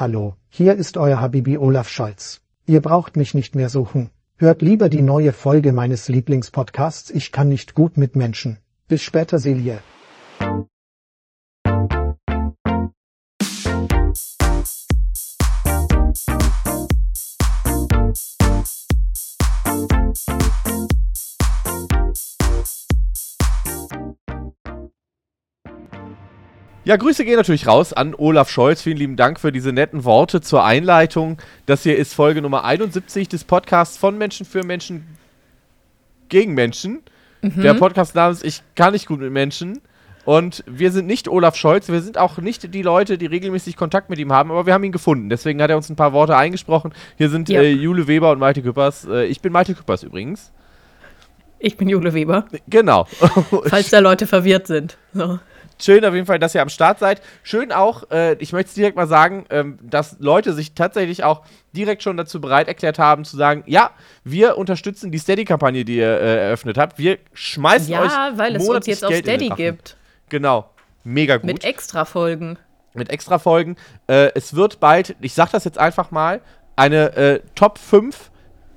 Hallo, hier ist euer Habibi Olaf Scholz. Ihr braucht mich nicht mehr suchen. Hört lieber die neue Folge meines Lieblingspodcasts Ich kann nicht gut mit Menschen. Bis später, Silje. Ja, Grüße gehen natürlich raus an Olaf Scholz. Vielen lieben Dank für diese netten Worte zur Einleitung. Das hier ist Folge Nummer 71 des Podcasts von Menschen für Menschen gegen Menschen. Mhm. Der Podcast namens Ich kann nicht gut mit Menschen. Und wir sind nicht Olaf Scholz, wir sind auch nicht die Leute, die regelmäßig Kontakt mit ihm haben, aber wir haben ihn gefunden. Deswegen hat er uns ein paar Worte eingesprochen. Hier sind ja. äh, Jule Weber und Malte Küppers. Äh, ich bin Malte Küppers übrigens. Ich bin Jule Weber. Genau. Falls da Leute verwirrt sind. So. Schön auf jeden Fall, dass ihr am Start seid. Schön auch, äh, ich möchte es direkt mal sagen, ähm, dass Leute sich tatsächlich auch direkt schon dazu bereit erklärt haben, zu sagen, ja, wir unterstützen die Steady-Kampagne, die ihr äh, eröffnet habt. Wir schmeißen ja, euch Ja, weil es uns jetzt Geld auf Steady gibt. Genau, mega gut. Mit extra Folgen. Mit extra Folgen. Äh, es wird bald, ich sag das jetzt einfach mal, eine äh, Top 5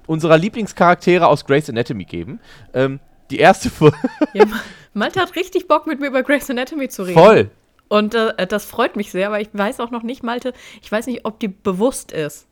unserer Lieblingscharaktere aus Grey's Anatomy geben. Ähm, die erste Folge. Ja, Malte hat richtig Bock, mit mir über Grey's Anatomy zu reden. Voll. Und äh, das freut mich sehr, aber ich weiß auch noch nicht, Malte, ich weiß nicht, ob dir bewusst ist,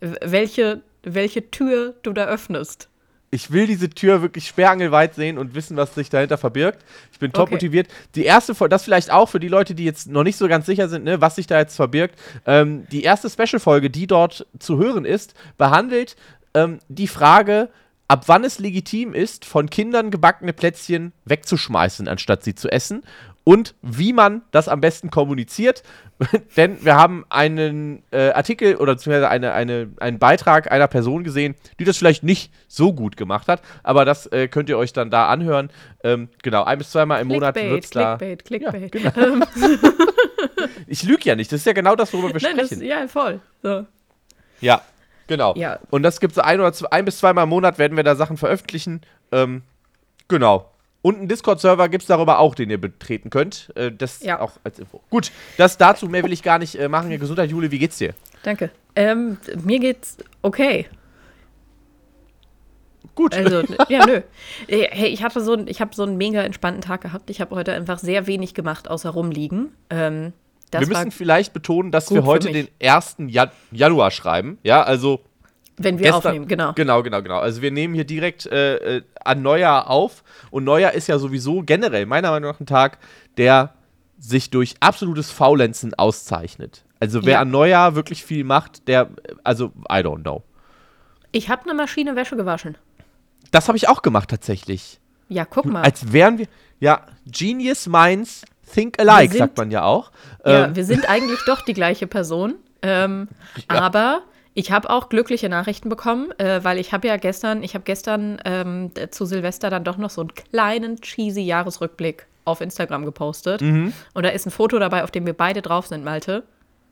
welche, welche Tür du da öffnest. Ich will diese Tür wirklich sperrangelweit sehen und wissen, was sich dahinter verbirgt. Ich bin top okay. motiviert. Die erste Folge, das vielleicht auch für die Leute, die jetzt noch nicht so ganz sicher sind, ne, was sich da jetzt verbirgt. Ähm, die erste Special-Folge, die dort zu hören ist, behandelt ähm, die Frage, ab wann es legitim ist, von Kindern gebackene Plätzchen wegzuschmeißen, anstatt sie zu essen. Und wie man das am besten kommuniziert. Denn wir haben einen äh, Artikel oder beziehungsweise eine, eine, einen Beitrag einer Person gesehen, die das vielleicht nicht so gut gemacht hat. Aber das äh, könnt ihr euch dann da anhören. Ähm, genau, ein bis zweimal im Monat wird es da. Clickbait, Clickbait. Ja, genau. ich lüge ja nicht. Das ist ja genau das, worüber wir Nein, sprechen. Das, ja, voll. So. Ja, Genau. Ja. Und das gibt es ein oder zwei, ein bis zweimal im Monat werden wir da Sachen veröffentlichen. Ähm, genau. Und einen Discord-Server gibt es darüber auch, den ihr betreten könnt. Äh, das ja. auch als Info. Gut, das dazu, mehr will ich gar nicht äh, machen. Gesundheit, Juli, wie geht's dir? Danke. Ähm, mir geht's okay. Gut. Also, ja, nö. Äh, hey, ich hatte so, ich habe so einen mega entspannten Tag gehabt. Ich habe heute einfach sehr wenig gemacht, außer rumliegen. Ähm, das wir müssen vielleicht betonen, dass wir heute den 1. Jan Januar schreiben. Ja, also. Wenn wir gestern, aufnehmen, genau. Genau, genau, genau. Also wir nehmen hier direkt äh, äh, an Neujahr auf. Und Neujahr ist ja sowieso generell, meiner Meinung nach, ein Tag, der sich durch absolutes Faulenzen auszeichnet. Also wer ja. an Neujahr wirklich viel macht, der, also, I don't know. Ich habe eine Maschine Wäsche gewaschen. Das habe ich auch gemacht tatsächlich. Ja, guck mal. Als wären wir, ja, Genius Minds Think alike, sind, sagt man ja auch. Ja, ähm. wir sind eigentlich doch die gleiche Person. Ähm, ja. Aber ich habe auch glückliche Nachrichten bekommen, äh, weil ich habe ja gestern, ich habe gestern ähm, zu Silvester dann doch noch so einen kleinen cheesy Jahresrückblick auf Instagram gepostet. Mhm. Und da ist ein Foto dabei, auf dem wir beide drauf sind, Malte.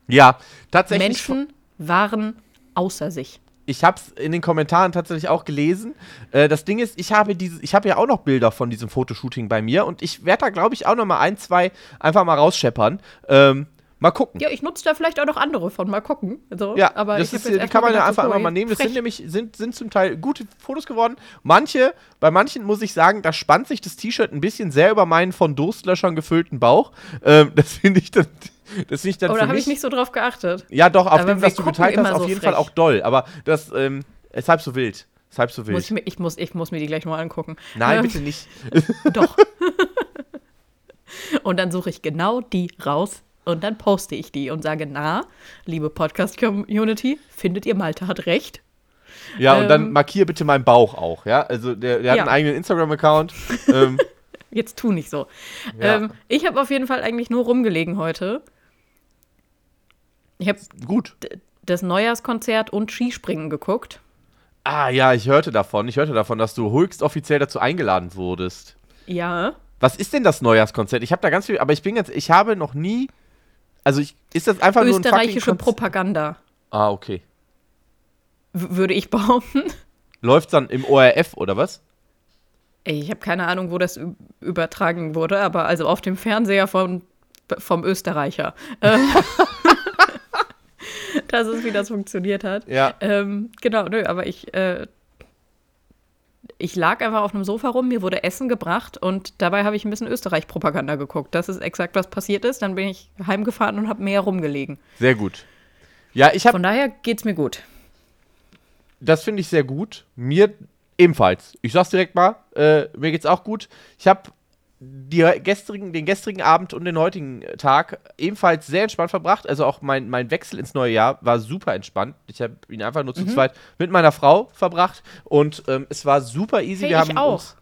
Ja, tatsächlich. Menschen waren außer sich ich habe es in den Kommentaren tatsächlich auch gelesen. Äh, das Ding ist, ich habe diese, ich habe ja auch noch Bilder von diesem Fotoshooting bei mir und ich werde da, glaube ich, auch noch mal ein, zwei einfach mal rausscheppern. Ähm, mal gucken. Ja, ich nutze da vielleicht auch noch andere von. Mal gucken. Also, ja, aber das ist, die kann man ja einfach so, mal nehmen. Das sind nämlich sind, sind zum Teil gute Fotos geworden. Manche, bei manchen muss ich sagen, da spannt sich das T-Shirt ein bisschen sehr über meinen von Durstlöschern gefüllten Bauch. Ähm, das finde ich dann das ich dann Oder habe ich nicht so drauf geachtet? Ja, doch, auf dem, was du geteilt hast, auf jeden frech. Fall auch doll. Aber das ähm, ist halb so wild. Ist halb so wild. Muss ich, mir, ich, muss, ich muss mir die gleich mal angucken. Nein, ähm, bitte nicht. Doch. und dann suche ich genau die raus und dann poste ich die und sage, na, liebe Podcast-Community, findet ihr, Malte hat recht? Ja, ähm, und dann ähm, markier bitte meinen Bauch auch, ja? Also der, der hat ja. einen eigenen Instagram-Account. ähm, Jetzt tu nicht so. Ja. Ähm, ich habe auf jeden Fall eigentlich nur rumgelegen heute ich habe gut das Neujahrskonzert und Skispringen geguckt. Ah ja, ich hörte davon. Ich hörte davon, dass du höchst offiziell dazu eingeladen wurdest. Ja. Was ist denn das Neujahrskonzert? Ich habe da ganz viel, aber ich bin ganz, ich habe noch nie. Also ich, ist das einfach nur ein Österreichische Propaganda. Ah, okay. W würde ich behaupten. Läuft dann im ORF oder was? Ich habe keine Ahnung, wo das übertragen wurde, aber also auf dem Fernseher von, vom Österreicher. Das ist, wie das funktioniert hat. Ja. Ähm, genau, nö, aber ich, äh, ich lag einfach auf einem Sofa rum, mir wurde Essen gebracht und dabei habe ich ein bisschen Österreich-Propaganda geguckt. Das ist exakt, was passiert ist. Dann bin ich heimgefahren und habe mehr rumgelegen. Sehr gut. Ja, ich habe Von daher geht's mir gut. das finde ich sehr gut. Mir ebenfalls. Ich sag's direkt mal, äh, mir geht's auch gut. Ich habe gestrigen, den gestrigen Abend und den heutigen Tag ebenfalls sehr entspannt verbracht. Also auch mein, mein Wechsel ins neue Jahr war super entspannt. Ich habe ihn einfach nur zu zweit mit meiner Frau verbracht und ähm, es war super easy. Hey, Wir ich haben auch. Uns,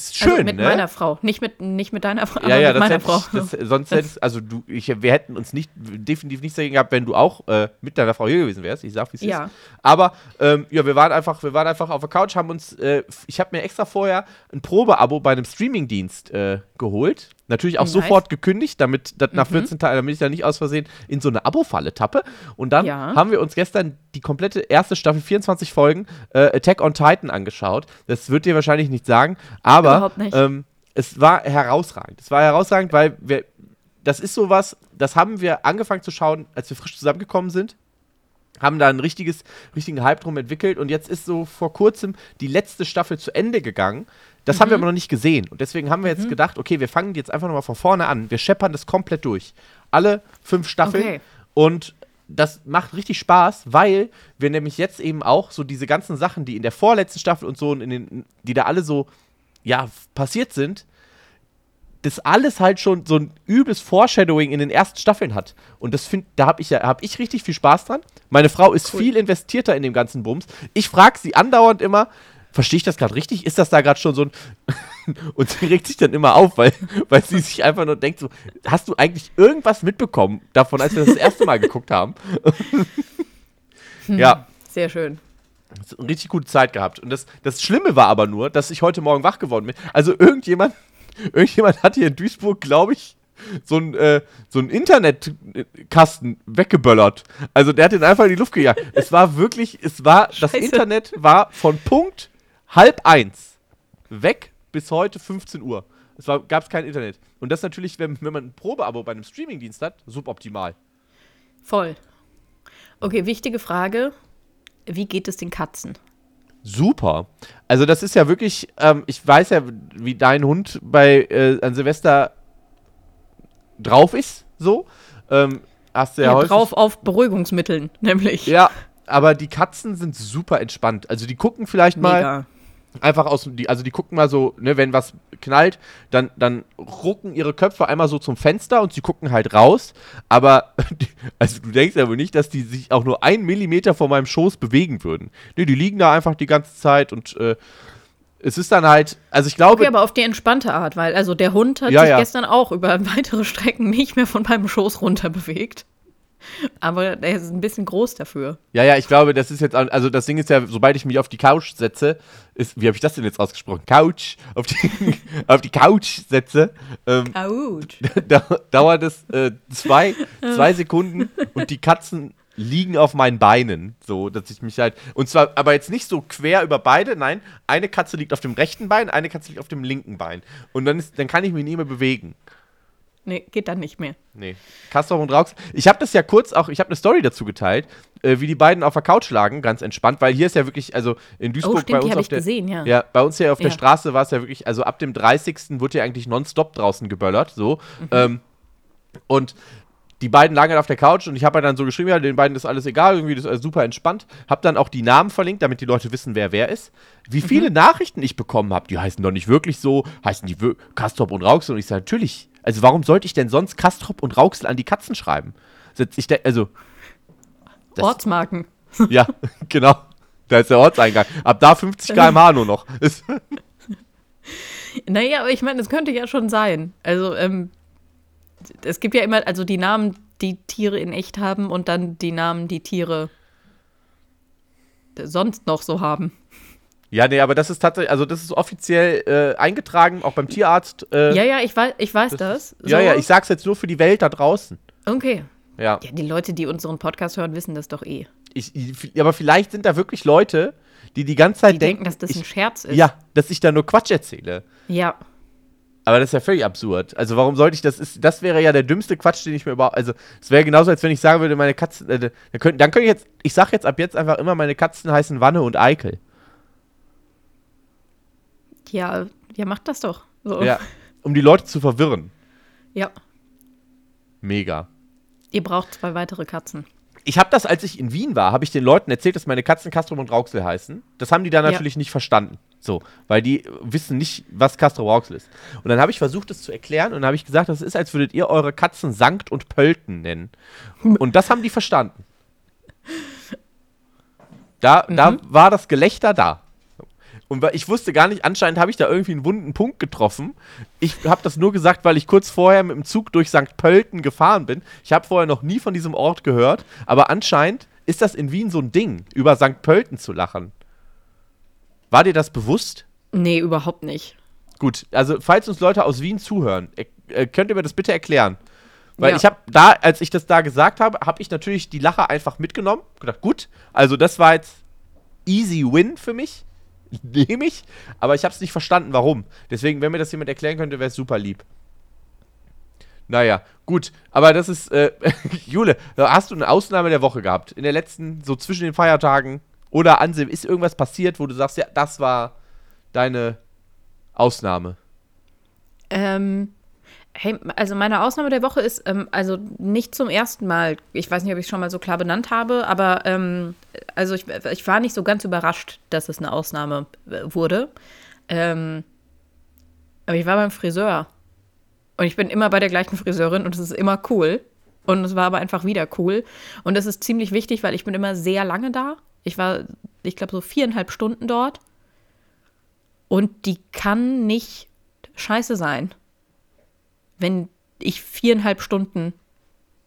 ist schön, also mit ne? meiner Frau. Nicht mit, nicht mit deiner Frau, ja, ja, mit das meiner hätte Frau. das, sonst hättest, also du, ich, wir hätten uns nicht, definitiv nichts dagegen gehabt, wenn du auch äh, mit deiner Frau hier gewesen wärst. Ich sag, wie es Ja. ist. Aber ähm, ja, wir waren einfach, wir waren einfach auf der Couch, haben uns, äh, ich habe mir extra vorher ein Probeabo bei einem Streamingdienst äh, geholt. Natürlich auch Nice. Mhm. sofort gekündigt, damit das nach 14 Tagen, damit ich da nicht aus Versehen in so eine Abo-Falle tappe. Und dann Ja. haben wir uns gestern die komplette erste Staffel, 24 Folgen, äh, Attack on Titan angeschaut. Das wird dir wahrscheinlich nicht sagen, aber Überhaupt nicht. Ähm, es war herausragend. Es war herausragend, weil wir, das ist sowas, das haben wir angefangen zu schauen, als wir frisch zusammengekommen sind. Haben da einen richtiges, richtigen Hype drum entwickelt und jetzt ist so vor kurzem die letzte Staffel zu Ende gegangen. Das haben wir Mhm. aber noch nicht gesehen. Und deswegen haben wir jetzt gedacht, okay, wir fangen jetzt einfach nochmal von vorne an. Wir scheppern das komplett durch. Alle fünf Staffeln. Okay. Und das macht richtig Spaß, weil wir nämlich jetzt eben auch so diese ganzen Sachen, die in der vorletzten Staffel und so, und in den, die da alle so, ja, passiert sind, das alles halt schon so ein übles Foreshadowing in den ersten Staffeln hat. Und das finde, da habe ich ja, habe ich richtig viel Spaß dran. Meine Frau ist viel investierter in dem ganzen Bums. Ich frage sie andauernd immer, verstehe ich das gerade richtig? Ist das da gerade schon so ein. Und sie regt sich dann immer auf, weil, weil sie sich einfach nur denkt: so, Hast du eigentlich irgendwas mitbekommen davon, als wir das, das erste Mal geguckt haben? ja, Sehr schön. eine richtig gute Zeit gehabt. Und das, das Schlimme war aber nur, dass ich heute Morgen wach geworden bin. Also irgendjemand, irgendjemand hat hier in Duisburg, glaube ich, so ein, äh, so ein Internetkasten weggeböllert. Also der hat den einfach in die Luft gejagt. Es war wirklich, es war, das Scheiße. Internet war von Punkt halb eins weg bis heute 15 Uhr. Es gab kein Internet. Und das natürlich, wenn, wenn man ein Probeabo bei einem Streamingdienst hat, suboptimal. Voll. Okay, wichtige Frage. Wie geht es den Katzen? Super. Also das ist ja wirklich, ähm, ich weiß ja, wie dein Hund bei äh, an Silvester drauf ist, so. Ähm, hast du ja, Ja, häufig. drauf auf Beruhigungsmitteln, nämlich. Ja, aber die Katzen sind super entspannt. Also die gucken vielleicht mal Mega. Einfach aus, die, also die gucken mal so, ne, wenn was knallt, dann, dann rucken ihre Köpfe einmal so zum Fenster und sie gucken halt raus. Aber, die, also du denkst ja wohl nicht, dass die sich auch nur einen Millimeter vor meinem Schoß bewegen würden. Ne, die liegen da einfach die ganze Zeit und äh, es ist dann halt, also ich glaube, Okay, aber auf die entspannte Art, weil also der Hund hat Ja, sich ja. gestern auch über weitere Strecken nicht mehr von meinem Schoß runter bewegt. Aber der ist ein bisschen groß dafür. Ja, ja, ich glaube, das ist jetzt, also das Ding ist ja, sobald ich mich auf die Couch setze, ist, wie habe ich das denn jetzt ausgesprochen? Couch, auf die, auf die Couch setze, ähm, Autsch. da, dauert es äh, zwei, zwei Sekunden und die Katzen liegen auf meinen Beinen, so, dass ich mich halt, und zwar, aber jetzt nicht so quer über beide, nein, eine Katze liegt auf dem rechten Bein, eine Katze liegt auf dem linken Bein und dann ist, dann kann ich mich nie mehr bewegen. Nee, geht dann nicht mehr. Nee. Castor und Raux. Ich habe das ja kurz auch, ich habe eine Story dazu geteilt, äh, wie die beiden auf der Couch lagen, ganz entspannt, weil hier ist ja wirklich, also in Duisburg Oh, bei stimmt, uns die habe auf ich der gesehen, ja. ja, bei uns hier auf der Ja. Straße war es ja wirklich, also ab dem 30. wurde ja eigentlich nonstop draußen geböllert, so. Mhm. Ähm, und die beiden lagen halt auf der Couch und ich habe halt dann so geschrieben, ja, den beiden ist alles egal, irgendwie das ist alles super entspannt. Hab dann auch die Namen verlinkt, damit die Leute wissen, wer wer ist. Wie viele Nachrichten ich bekommen habe, die heißen doch nicht wirklich so, heißen die Kastrop und Rauxel und ich sage, natürlich. Also warum sollte ich denn sonst Kastrop und Rauxel an die Katzen schreiben? Also, Das- Ortsmarken. ja, genau. Da ist der Ortseingang. Ab da 50 km/h nur noch. Naja, aber ich meine, es könnte ja schon sein. Also, ähm, es gibt ja immer, also die Namen, die Tiere in echt haben und dann die Namen, die Tiere sonst noch so haben. Ja, nee, aber das ist tatsächlich, also das ist offiziell äh, eingetragen, auch beim Tierarzt. Äh, Ja, ja, ich weiß, ich weiß das. ja, So. ja, ich sag's jetzt nur für die Welt da draußen. Okay. Ja. Ja, die Leute, die unseren Podcast hören, wissen das doch eh. Ich, ich, aber vielleicht sind da wirklich Leute, die die ganze Zeit Die denken, denken, dass das ich, ein Scherz ist. ja, dass ich da nur Quatsch erzähle. Ja. Aber das ist ja völlig absurd. Also warum sollte ich das? Ist, das wäre ja der dümmste Quatsch, den ich mir überhaupt. Also es wäre genauso, als wenn ich sagen würde, meine Katzen. Äh, dann, könnte, dann könnte ich jetzt. Ich sage jetzt ab jetzt einfach immer, meine Katzen heißen Wanne und Eikel. Ja, ja, macht das doch. So. Ja, um die Leute zu verwirren. Ja. Mega. Ihr braucht zwei weitere Katzen. Ich habe das, als ich in Wien war, habe ich den Leuten erzählt, dass meine Katzen Castro und Rauxel heißen. Das haben die da natürlich ja. nicht verstanden. So, weil die wissen nicht, was Castro Rauxel ist. Und dann habe ich versucht, das zu erklären und dann habe ich gesagt, das ist, als würdet ihr eure Katzen Sankt und Pölten nennen. Und das haben die verstanden. Da, mhm. da war das Gelächter da. Und ich wusste gar nicht, anscheinend habe ich da irgendwie einen wunden Punkt getroffen. Ich habe das nur gesagt, weil ich kurz vorher mit dem Zug durch St. Pölten gefahren bin. Ich habe vorher noch nie von diesem Ort gehört, aber anscheinend ist das in Wien so ein Ding, über St. Pölten zu lachen. War dir das bewusst? Nee, überhaupt nicht. Gut, also falls uns Leute aus Wien zuhören, äh, könnt ihr mir das bitte erklären? Weil ja. ich habe da, als ich das da gesagt habe, habe ich natürlich die Lacher einfach mitgenommen. Gedacht, gut, also das war jetzt easy win für mich. nehme ich, aber ich habe es nicht verstanden, warum. Deswegen, wenn mir das jemand erklären könnte, wäre es super lieb. Naja, gut, aber das ist, äh, Jule, hast du eine Ausnahme der Woche gehabt? In der letzten, so zwischen den Feiertagen oder an ist irgendwas passiert, wo du sagst, ja, das war deine Ausnahme? Ähm, Hey, also meine Ausnahme der Woche ist, ähm, also nicht zum ersten Mal, ich weiß nicht, ob ich es schon mal so klar benannt habe, aber ähm, also ich, ich war nicht so ganz überrascht, dass es eine Ausnahme äh, wurde. Ähm, aber ich war beim Friseur. Und ich bin immer bei der gleichen Friseurin und es ist immer cool. Und es war aber einfach wieder cool. Und das ist ziemlich wichtig, weil ich bin immer sehr lange da. Ich war, ich glaube, so viereinhalb Stunden dort. Und die kann nicht scheiße sein wenn ich viereinhalb Stunden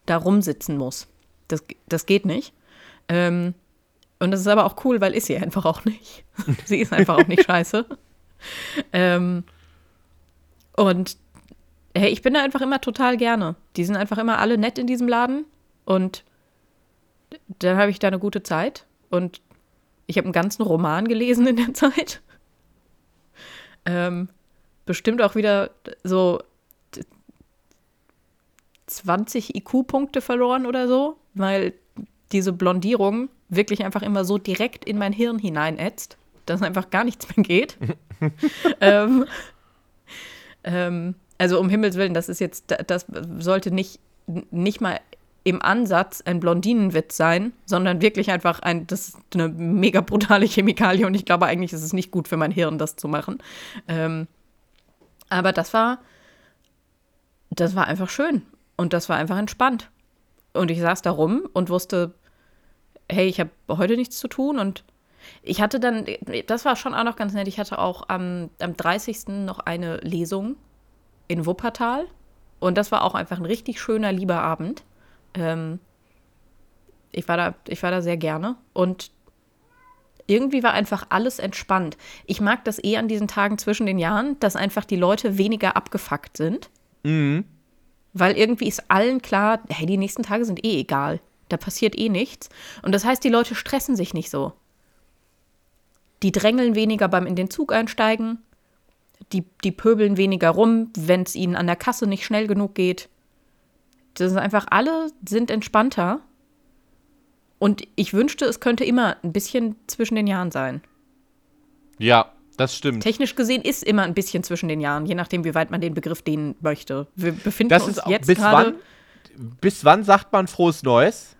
da rumsitzen muss. Das, das geht nicht. Ähm, und das ist aber auch cool, weil ist sie einfach auch nicht. sie ist einfach auch nicht scheiße. Ähm, und hey, ich bin da einfach immer total gerne. Die sind einfach immer alle nett in diesem Laden. Und dann habe ich da eine gute Zeit. Und ich habe einen ganzen Roman gelesen in der Zeit. Ähm, bestimmt auch wieder so 20 IQ-Punkte verloren oder so, weil diese Blondierung wirklich einfach immer so direkt in mein Hirn hineinätzt, dass einfach gar nichts mehr geht. ähm, ähm, also um Himmels Willen, das ist jetzt, das sollte nicht, nicht mal im Ansatz ein Blondinenwitz sein, sondern wirklich einfach ein, das ist eine mega brutale Chemikalie und ich glaube eigentlich ist es nicht gut für mein Hirn, das zu machen. Ähm, aber das war, das war einfach schön. Und das war einfach entspannt. Und ich saß da rum und wusste, hey, ich habe heute nichts zu tun. Und ich hatte dann, das war schon auch noch ganz nett, ich hatte auch am, am 30. noch eine Lesung in Wuppertal. Und das war auch einfach ein richtig schöner, lieber Abend. Ähm, ich, war da, ich war da sehr gerne. Und irgendwie war einfach alles entspannt. Ich mag das eh an diesen Tagen zwischen den Jahren, dass einfach die Leute weniger abgefuckt sind. Mhm. Weil irgendwie ist allen klar, hey, die nächsten Tage sind eh egal. Da passiert eh nichts. Und das heißt, die Leute stressen sich nicht so. Die drängeln weniger beim in den Zug einsteigen. Die, die pöbeln weniger rum, wenn es ihnen an der Kasse nicht schnell genug geht. Das ist einfach, alle sind entspannter. Und ich wünschte, es könnte immer ein bisschen zwischen den Jahren sein. Ja, das stimmt. Technisch gesehen ist immer ein bisschen zwischen den Jahren, je nachdem, wie weit man den Begriff dehnen möchte. Wir befinden das uns ist jetzt bis gerade. Wann, bis wann sagt man frohes Neues?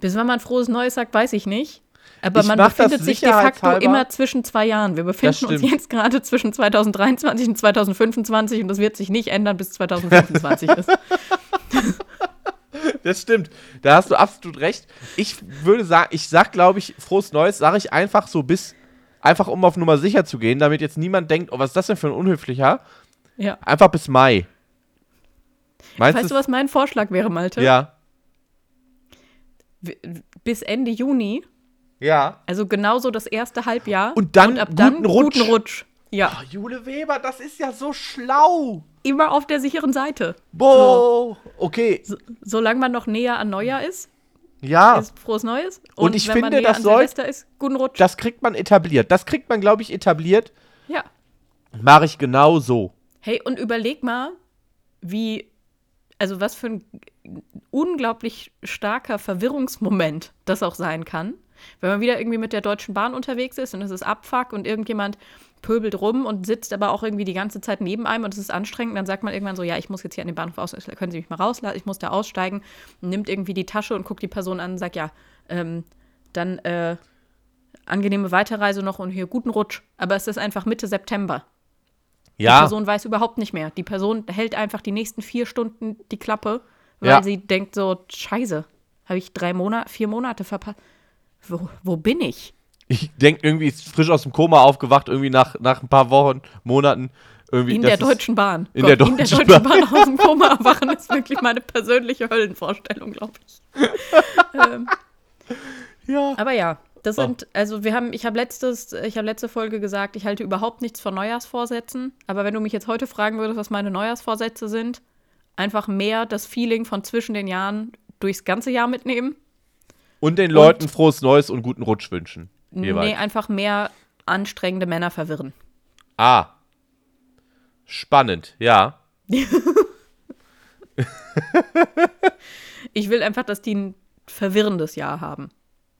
Bis wann man frohes Neues sagt, weiß ich nicht. Aber ich man befindet sich de facto immer zwischen zwei Jahren. Wir befinden uns jetzt gerade zwischen 2023 und 2025 und das wird sich nicht ändern, bis 2025 ist. Das stimmt. Da hast du absolut recht. Ich würde sagen, ich sag, glaube ich, frohes Neues, sage ich einfach so bis Einfach um auf Nummer sicher zu gehen, damit jetzt niemand denkt, oh, was ist das denn für ein Unhöflicher? Ja. Einfach bis Mai. Meinst weißt du, was mein Vorschlag wäre, Malte? Ja. Bis Ende Juni. Ja. Also genauso das erste Halbjahr. Und dann, und ab dann guten Rutsch. Guten Rutsch. Ja. Oh, Jule Weber, das ist ja so schlau. Immer auf der sicheren Seite. Boah, so. okay. So, solange man noch näher an Neujahr ist. Ja. Ist frohes Neues. Und, und ich finde, das soll. Ist, guten Rutsch. Das kriegt man etabliert. Das kriegt man, glaube ich, etabliert. Ja. Mache ich genau so. Hey, und überleg mal, wie, also was für ein unglaublich starker Verwirrungsmoment das auch sein kann, wenn man wieder irgendwie mit der Deutschen Bahn unterwegs ist und es ist Abfuck und irgendjemand pöbelt rum und sitzt aber auch irgendwie die ganze Zeit neben einem und es ist anstrengend, dann sagt man irgendwann so, ja, ich muss jetzt hier an den Bahnhof aus, können Sie mich mal rauslassen, ich muss da aussteigen, nimmt irgendwie die Tasche und guckt die Person an und sagt, ja, ähm, dann äh, angenehme Weiterreise noch und hier guten Rutsch. Aber es ist einfach Mitte September. Ja. Die Person weiß überhaupt nicht mehr. Die Person hält einfach die nächsten vier Stunden die Klappe, weil Ja. sie denkt so, scheiße, habe ich drei Monate, vier Monate verpasst. Wo, wo bin ich? Ich denke, irgendwie ist frisch aus dem Koma aufgewacht, irgendwie nach, nach ein paar Wochen, Monaten. Irgendwie, In der Deutschen Bahn. in der in der Deutschen Deutschen Bahn aus dem Koma erwachen ist wirklich meine persönliche Höllenvorstellung, glaube ich. ähm, Ja. aber ja, das Oh. sind, also wir haben, ich habe letztes, ich habe letzte Folge gesagt, ich halte überhaupt nichts von Neujahrsvorsätzen. Aber wenn du mich jetzt heute fragen würdest, was meine Neujahrsvorsätze sind, einfach mehr das Feeling von zwischen den Jahren durchs ganze Jahr mitnehmen. Und den Leuten frohes Neues und guten Rutsch wünschen. Nee, Jeweils. einfach mehr anstrengende Männer verwirren. Ah. Spannend, ja. Ich will einfach, dass die ein verwirrendes Jahr haben.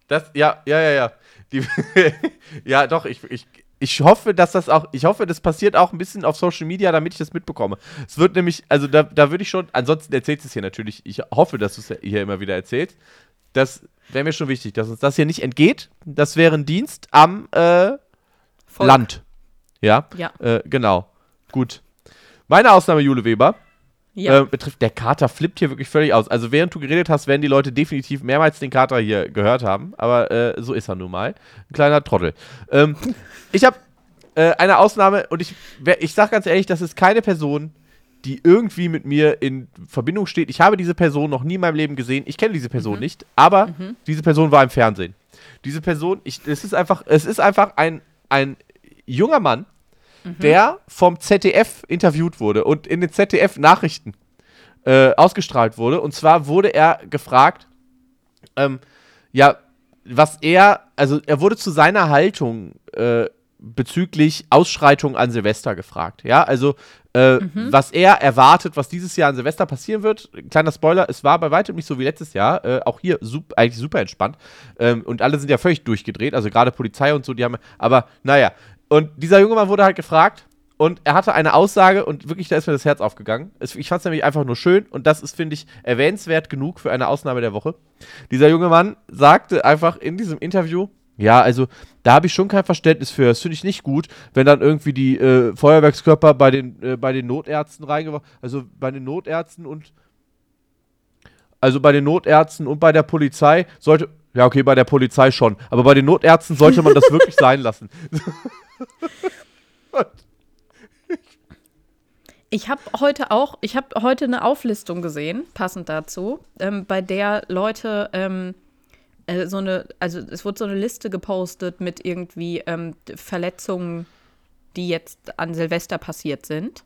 Das, ja, ja, ja, ja. Die, ja, doch, ich, ich, ich hoffe, dass das auch, ich hoffe, das passiert auch ein bisschen auf Social Media, damit ich das mitbekomme. Es wird nämlich, also da, da würde ich schon, ansonsten erzählst du es hier natürlich, ich hoffe, dass du es hier immer wieder erzählst. Das wäre mir schon wichtig, dass uns das hier nicht entgeht. Das wäre ein Dienst am äh. Land. Ja, Ja. äh, genau. Gut. Meine Ausnahme, Jule Weber. Ja. Äh, betrifft, der Kater flippt hier wirklich völlig aus. Also während du geredet hast, werden die Leute definitiv mehrmals den Kater hier gehört haben. Aber äh, so ist er nun mal. Ein kleiner Trottel. Ähm, ich habe äh, eine Ausnahme und ich, ich sage ganz ehrlich, das ist keine Person, die irgendwie mit mir in Verbindung steht. Ich habe diese Person noch nie in meinem Leben gesehen. Ich kenne diese Person nicht, aber diese Person war im Fernsehen. Diese Person, ich, es ist einfach, es ist einfach ein, ein junger Mann, der vom ZDF interviewt wurde und in den ZDF-Nachrichten äh, ausgestrahlt wurde. Und zwar wurde er gefragt, ähm, ja, was er, also er wurde zu seiner Haltung äh, bezüglich Ausschreitungen an Silvester gefragt. Ja, also äh, was er erwartet, was dieses Jahr an Silvester passieren wird. Kleiner Spoiler, es war bei weitem nicht so wie letztes Jahr. Äh, auch hier sup eigentlich super entspannt. Ähm, und alle sind ja völlig durchgedreht, also gerade Polizei und so, die haben. Aber naja, und dieser junge Mann wurde halt gefragt und er hatte eine Aussage und wirklich, da ist mir das Herz aufgegangen. Ich fand es nämlich einfach nur schön und das ist, finde ich, erwähnenswert genug für eine Ausnahme der Woche. Dieser junge Mann sagte einfach in diesem Interview, ja, also da habe ich schon kein Verständnis für. Das finde ich nicht gut, wenn dann irgendwie die äh, Feuerwerkskörper bei den, äh, bei den Notärzten reingeworfen, also bei den Notärzten und also bei den Notärzten und bei der Polizei sollte, ja okay, bei der Polizei schon, aber bei den Notärzten sollte man das wirklich sein lassen. Ich habe heute auch, ich habe heute eine Auflistung gesehen, passend dazu, ähm, bei der Leute ähm, äh, so eine, also es wurde so eine Liste gepostet mit irgendwie ähm, Verletzungen, die jetzt an Silvester passiert sind.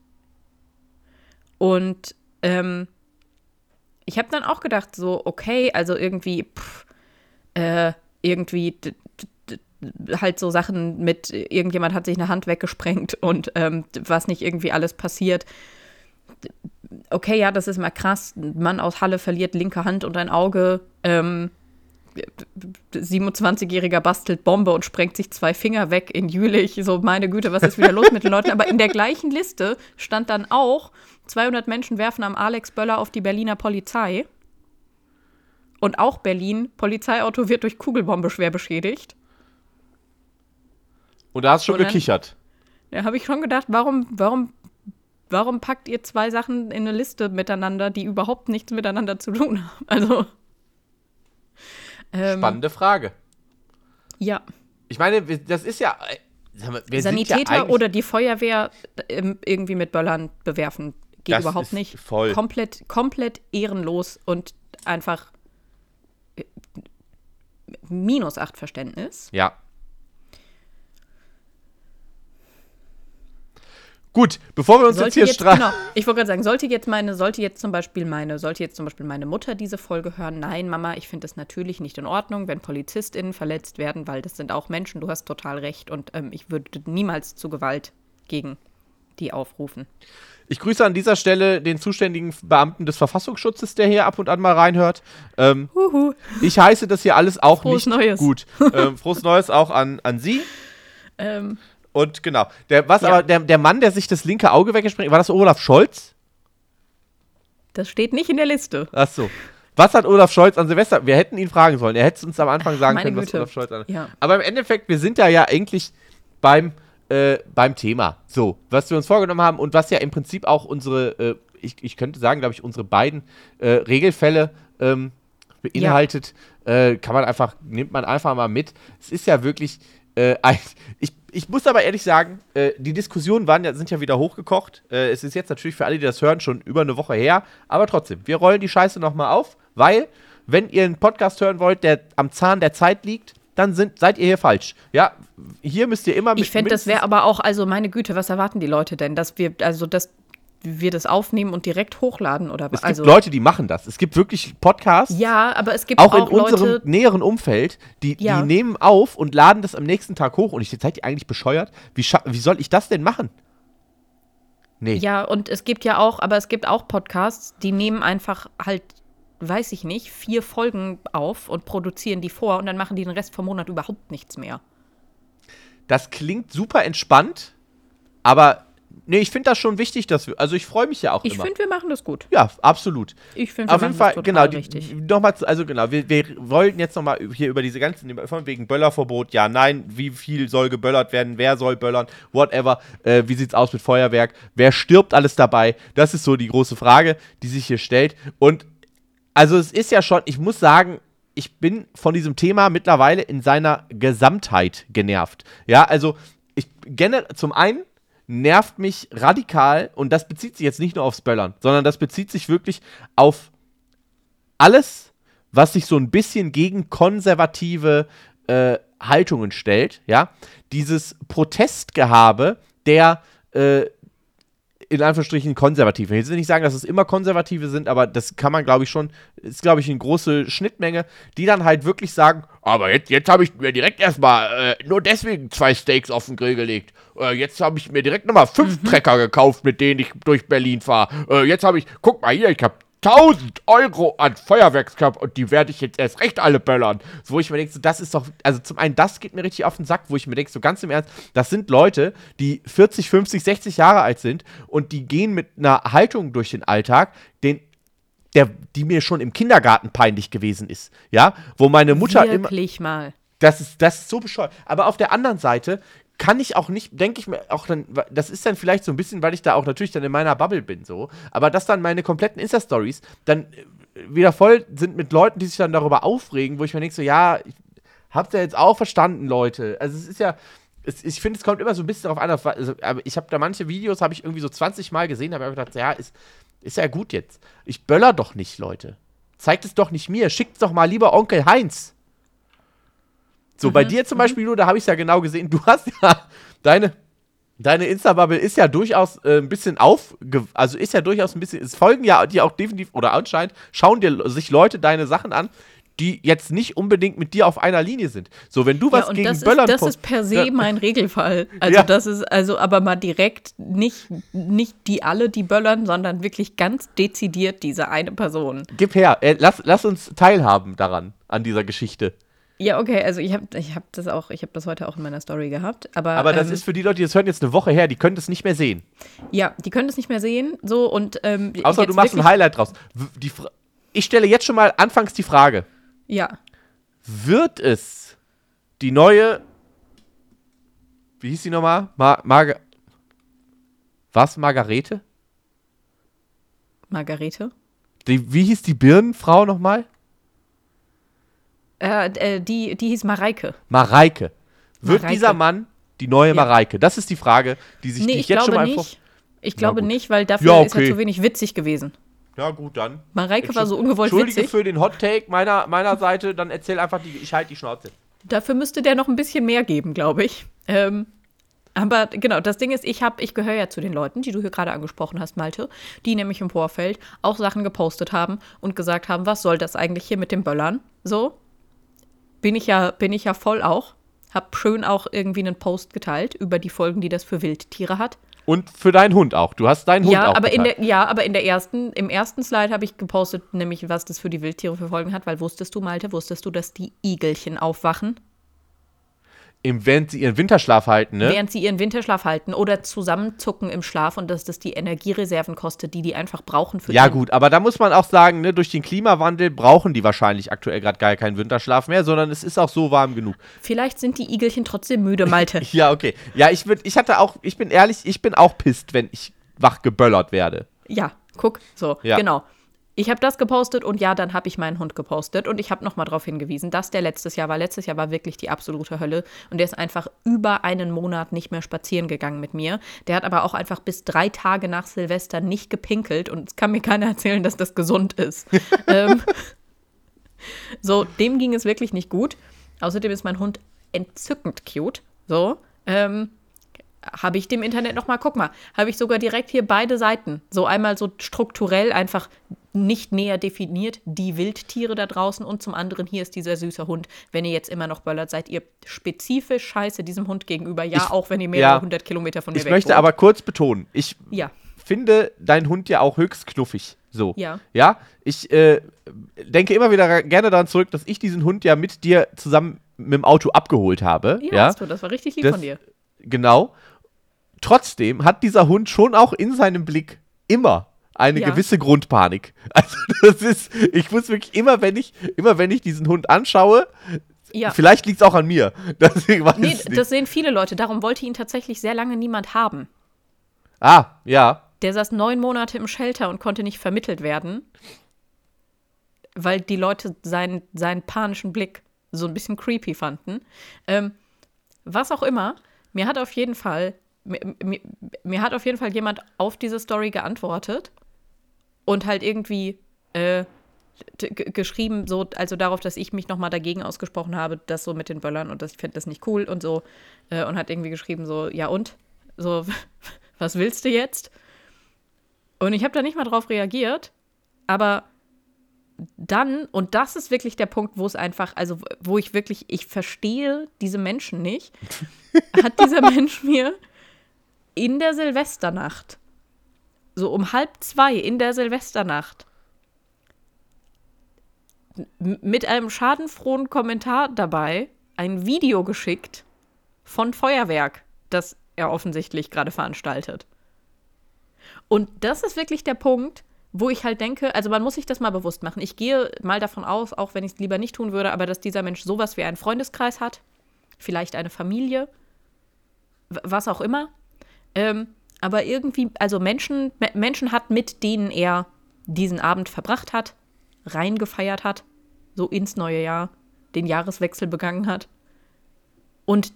Und ähm, ich habe dann auch gedacht, so, okay, also irgendwie, pff, äh, irgendwie halt so Sachen mit, irgendjemand hat sich eine Hand weggesprengt und ähm, was nicht irgendwie alles passiert. Okay, ja, das ist mal krass. Ein Mann aus Halle verliert linke Hand und ein Auge. Ähm, 27-Jähriger bastelt Bombe und sprengt sich zwei Finger weg in Jülich. So, meine Güte, was ist wieder los mit den Leuten? Aber in der gleichen Liste stand dann auch, 200 Menschen werfen am Alex Böller auf die Berliner Polizei. Und auch Berlin, Polizeiauto wird durch Kugelbombe schwer beschädigt. Und da hast du schon dann- gekichert. Da habe ich schon gedacht, warum, warum, warum packt ihr zwei Sachen in eine Liste miteinander, die überhaupt nichts miteinander zu tun haben? Also. Ähm, Spannende Frage. Ja. Ich meine, das ist ja. äh, wir ja Sanitäter eigentlich- oder die Feuerwehr ähm, irgendwie mit Böllern bewerfen. Geht Das überhaupt nicht. voll. Komplett, komplett ehrenlos und einfach äh, minus acht Verständnis. Ja. Gut, bevor wir uns Sollte jetzt hier streiten. genau, ich wollte gerade sagen, sollte jetzt meine, sollte jetzt zum Beispiel meine, sollte jetzt zum Beispiel meine Mutter diese Folge hören, nein, Mama, ich finde es natürlich nicht in Ordnung, wenn PolizistInnen verletzt werden, weil das sind auch Menschen, du hast total recht und ähm, ich würde niemals zu Gewalt gegen die aufrufen. Ich grüße an dieser Stelle den zuständigen Beamten des Verfassungsschutzes, der hier ab und an mal reinhört. Ähm, Huhu. ich heiße das hier alles auch Frohes nicht Neues. gut. Ähm, frohes Neues auch an, an Sie. Ähm, Und genau. Der, was Ja. aber, der, der Mann, der sich das linke Auge weggesprengt, war das Olaf Scholz? das steht nicht in der Liste. Ach so. Was hat Olaf Scholz an Silvester? Wir hätten ihn fragen sollen. Er hätte es uns am Anfang sagen Meine können, was Güte. Olaf Scholz an. Ja. Aber im Endeffekt, wir sind ja ja eigentlich beim, äh, beim Thema. So, was wir uns vorgenommen haben und was ja im Prinzip auch unsere, äh, ich, ich könnte sagen, glaube ich, unsere beiden äh, Regelfälle ähm, beinhaltet, äh, kann man einfach, nimmt man einfach mal mit. Es ist ja wirklich, äh, ein, ich, ich muss aber ehrlich sagen, äh, die Diskussionen waren sind ja wieder hochgekocht. Äh, es ist jetzt natürlich für alle, die das hören, schon über eine Woche her. Aber trotzdem, wir rollen die Scheiße nochmal auf, weil, wenn ihr einen Podcast hören wollt, der am Zahn der Zeit liegt, dann sind, seid ihr hier falsch. Ja, hier müsst ihr immer mit Ich fände, das wäre aber auch, also meine Güte, was erwarten die Leute denn? Dass wir, also dass wir das aufnehmen und direkt hochladen oder Es was? gibt Also, Leute, die machen das. Es gibt wirklich Podcasts. ja, aber es gibt auch, auch, in unserem Leute, näheren Umfeld, die, Ja. die nehmen auf und laden das am nächsten Tag hoch. Und ich seid ihr eigentlich bescheuert? Wie, wie soll ich das denn machen? Nee. ja, und es gibt ja auch, aber es gibt auch Podcasts, die nehmen einfach halt, weiß ich nicht, vier Folgen auf und produzieren die vor und dann machen die den Rest vom Monat überhaupt nichts mehr. Das klingt super entspannt, aber nee, ich finde das schon wichtig, dass wir. Also ich freue mich ja auch Ich immer. finde, wir machen das gut. ja, absolut. Ich finde, wir Auf jeden Fall, genau, richtig. nochmal, zu- also genau, wir, wir wollten jetzt nochmal hier über diese ganzen, von wegen Böllerverbot, ja, nein, wie viel soll geböllert werden, wer soll böllern, whatever, äh, wie sieht's aus mit Feuerwerk, wer stirbt alles dabei, das ist so die große Frage, die sich hier stellt und also es ist ja schon, ich muss sagen, ich bin von diesem Thema mittlerweile in seiner Gesamtheit genervt. Ja, also ich generell zum einen nervt mich radikal und das bezieht sich jetzt nicht nur aufs Böllern, sondern das bezieht sich wirklich auf alles, was sich so ein bisschen gegen konservative äh, Haltungen stellt, ja, dieses Protestgehabe der äh, in Anführungsstrichen Konservativen. Ich will nicht sagen, dass es immer Konservative sind, aber das kann man, glaube ich, schon, ist, glaube ich, eine große Schnittmenge, die dann halt wirklich sagen, aber jetzt, jetzt habe ich mir direkt erstmal äh, nur deswegen zwei Steaks auf den Grill gelegt. Äh, jetzt habe ich mir direkt nochmal fünf Trecker gekauft, mit denen ich durch Berlin fahre. Äh, jetzt habe ich, guck mal hier, ich habe 1000 Euro an Feuerwerkskörper und die werde ich jetzt erst recht alle böllern. So, wo ich mir denke, so, das ist doch, also zum einen, das geht mir richtig auf den Sack, wo ich mir denke, so ganz im Ernst, das sind Leute, die 40, 50, 60 Jahre alt sind und die gehen mit einer Haltung durch den Alltag, den, der, die mir schon im Kindergarten peinlich gewesen ist. Ja, wo meine Mutter immer. Wirklich mal. Das ist, das ist so bescheuert. Aber auf der anderen Seite kann ich auch nicht, denke ich mir auch dann, das ist dann vielleicht so ein bisschen, weil ich da auch natürlich dann in meiner Bubble bin, so, aber dass dann meine kompletten Insta-Stories dann äh, wieder voll sind mit Leuten, die sich dann darüber aufregen, wo ich mir denke, so, ja, ich habt ihr jetzt auch verstanden, Leute. Also es ist ja, es, ich finde, es kommt immer so ein bisschen darauf an, auf, also, ich habe da manche Videos, habe ich irgendwie so 20 Mal gesehen, habe ich gedacht, ja, ist, ist ja gut jetzt. Ich böller doch nicht, Leute. Zeigt es doch nicht mir. Schickt es doch mal lieber Onkel Heinz. So, bei dir zum Beispiel, du, da habe ich es ja genau gesehen. Du hast ja deine, deine Insta-Bubble ist ja durchaus äh, ein bisschen auf, also ist ja durchaus ein bisschen, es folgen ja dir auch definitiv, oder anscheinend schauen dir sich Leute deine Sachen an, die jetzt nicht unbedingt mit dir auf einer Linie sind. So, wenn du was ja, gegen das Böllern ist, das ist per se mein Regelfall. Also Ja. das ist also aber mal direkt nicht, nicht die alle, die böllern, sondern wirklich ganz dezidiert diese eine Person. Gib her, äh, lass, lass uns teilhaben daran, an dieser Geschichte. Ja, okay, also ich habe ich hab das auch, ich habe das heute auch in meiner Story gehabt, aber, Aber das ähm, ist für die Leute, die das hören, jetzt eine Woche her, die können das nicht mehr sehen. ja, die können das nicht mehr sehen, so und ähm, Außer du machst ein Highlight draus. Die ich stelle jetzt schon mal anfangs die Frage: Ja, Wird es die neue. Wie hieß die nochmal? Mar Marga Was? Margarete? Margarete. Die, wie hieß die Birnenfrau nochmal? Äh, äh, die, die hieß Mareike. Mareike. Wird Mareike. dieser Mann die neue Ja. Mareike? Das ist die Frage, die sich Nee, die ich jetzt schon mal nicht. Ich glaube nicht, weil dafür Ja, ist er okay. zu wenig witzig gewesen. Ja, gut, dann. Mareike war so ungewollt Entschuldige witzig. für den Hot Take meiner, meiner Seite, dann erzähl einfach, die, ich halte die Schnauze. Dafür müsste der noch ein bisschen mehr geben, glaube ich. Ähm, aber genau, das Ding ist, ich habe, ich gehöre ja zu den Leuten, die du hier gerade angesprochen hast, Malte, die nämlich im Vorfeld auch Sachen gepostet haben und gesagt haben, was soll das eigentlich hier mit dem Böllern? So bin ich ja, bin ich ja voll auch. Hab schön auch irgendwie einen Post geteilt über die Folgen, die das für Wildtiere hat. Und für deinen Hund auch. Du hast deinen Hund ja, auch. aber in geteilt. der, ja, aber in der ersten, im ersten Slide habe ich gepostet, nämlich was das für die Wildtiere für Folgen hat, weil wusstest du, Malte, wusstest du, dass die Igelchen aufwachen, Im, während sie ihren Winterschlaf halten, ne? während sie ihren Winterschlaf halten oder zusammenzucken im Schlaf und dass das die Energiereserven kostet, die die einfach brauchen für Ja, gut, aber da muss man auch sagen, ne, durch den Klimawandel brauchen die wahrscheinlich aktuell gerade gar keinen Winterschlaf mehr, sondern es ist auch so warm genug. Vielleicht sind die Igelchen trotzdem müde, Malte. Ja, okay. Ja, ich würd, ich hatte auch, ich bin ehrlich, ich bin auch pisst, wenn ich wach geböllert werde. Ja, guck, so, Ja. genau. Ich habe das gepostet und ja, dann habe ich meinen Hund gepostet und ich habe nochmal darauf hingewiesen, dass der letztes Jahr war. Letztes Jahr war wirklich die absolute Hölle und der ist einfach über einen Monat nicht mehr spazieren gegangen mit mir. Der hat aber auch einfach bis drei Tage nach Silvester nicht gepinkelt und es kann mir keiner erzählen, dass das gesund ist. ähm, so, dem ging es wirklich nicht gut. Außerdem ist mein Hund entzückend cute. So, ähm, habe ich dem Internet noch mal, guck mal, habe ich sogar direkt hier beide Seiten. So einmal so strukturell einfach nicht näher definiert, die Wildtiere da draußen und zum anderen hier ist dieser süße Hund. Wenn ihr jetzt immer noch böllert, seid ihr spezifisch scheiße diesem Hund gegenüber. Ja, Ich- auch wenn ihr mehrere ja. hundert Kilometer von mir Ich weg möchte wohnt. aber kurz betonen, ich Ja, finde deinen Hund ja auch höchst knuffig. So. Ja. Ja. Ich äh, denke immer wieder gerne daran zurück, dass ich diesen Hund ja mit dir zusammen mit dem Auto abgeholt habe. ja, Ja. du, das war richtig lieb Das- von dir. Genau. Trotzdem hat dieser Hund schon auch in seinem Blick immer eine Ja. gewisse Grundpanik. Also das ist, ich muss wirklich immer, wenn ich, immer wenn ich diesen Hund anschaue, Ja. vielleicht liegt es auch an mir. Weiß Nee, das sehen viele Leute. Darum wollte ihn tatsächlich sehr lange niemand haben. ah, ja. Der saß neun Monate im Shelter und konnte nicht vermittelt werden, weil die Leute seinen, seinen panischen Blick so ein bisschen creepy fanden. Ähm, was auch immer, mir hat auf jeden Fall, mir, mir, mir hat auf jeden Fall jemand auf diese Story geantwortet und halt irgendwie äh, geschrieben, so, also darauf, dass ich mich nochmal dagegen ausgesprochen habe, das so mit den Böllern und dass ich finde das nicht cool und so. Äh, und hat irgendwie geschrieben, so, ja und? So, was willst du jetzt? Und ich habe da nicht mal drauf reagiert, aber dann, und das ist wirklich der Punkt, wo es einfach, also wo ich wirklich, ich verstehe diese Menschen nicht, hat dieser Mensch mir in der Silvesternacht, so um halb zwei in der Silvesternacht, mit einem schadenfrohen Kommentar dabei ein Video geschickt von Feuerwerk, das er offensichtlich gerade veranstaltet. Und das ist wirklich der Punkt, wo ich halt denke, also man muss sich das mal bewusst machen. Ich gehe mal davon aus, auch wenn ich es lieber nicht tun würde, aber dass dieser Mensch sowas wie einen Freundeskreis hat, vielleicht eine Familie, was auch immer. Ähm, aber irgendwie, also Menschen, Me- Menschen hat, mit denen er diesen Abend verbracht hat, reingefeiert hat, so ins neue Jahr, den Jahreswechsel begangen hat. Und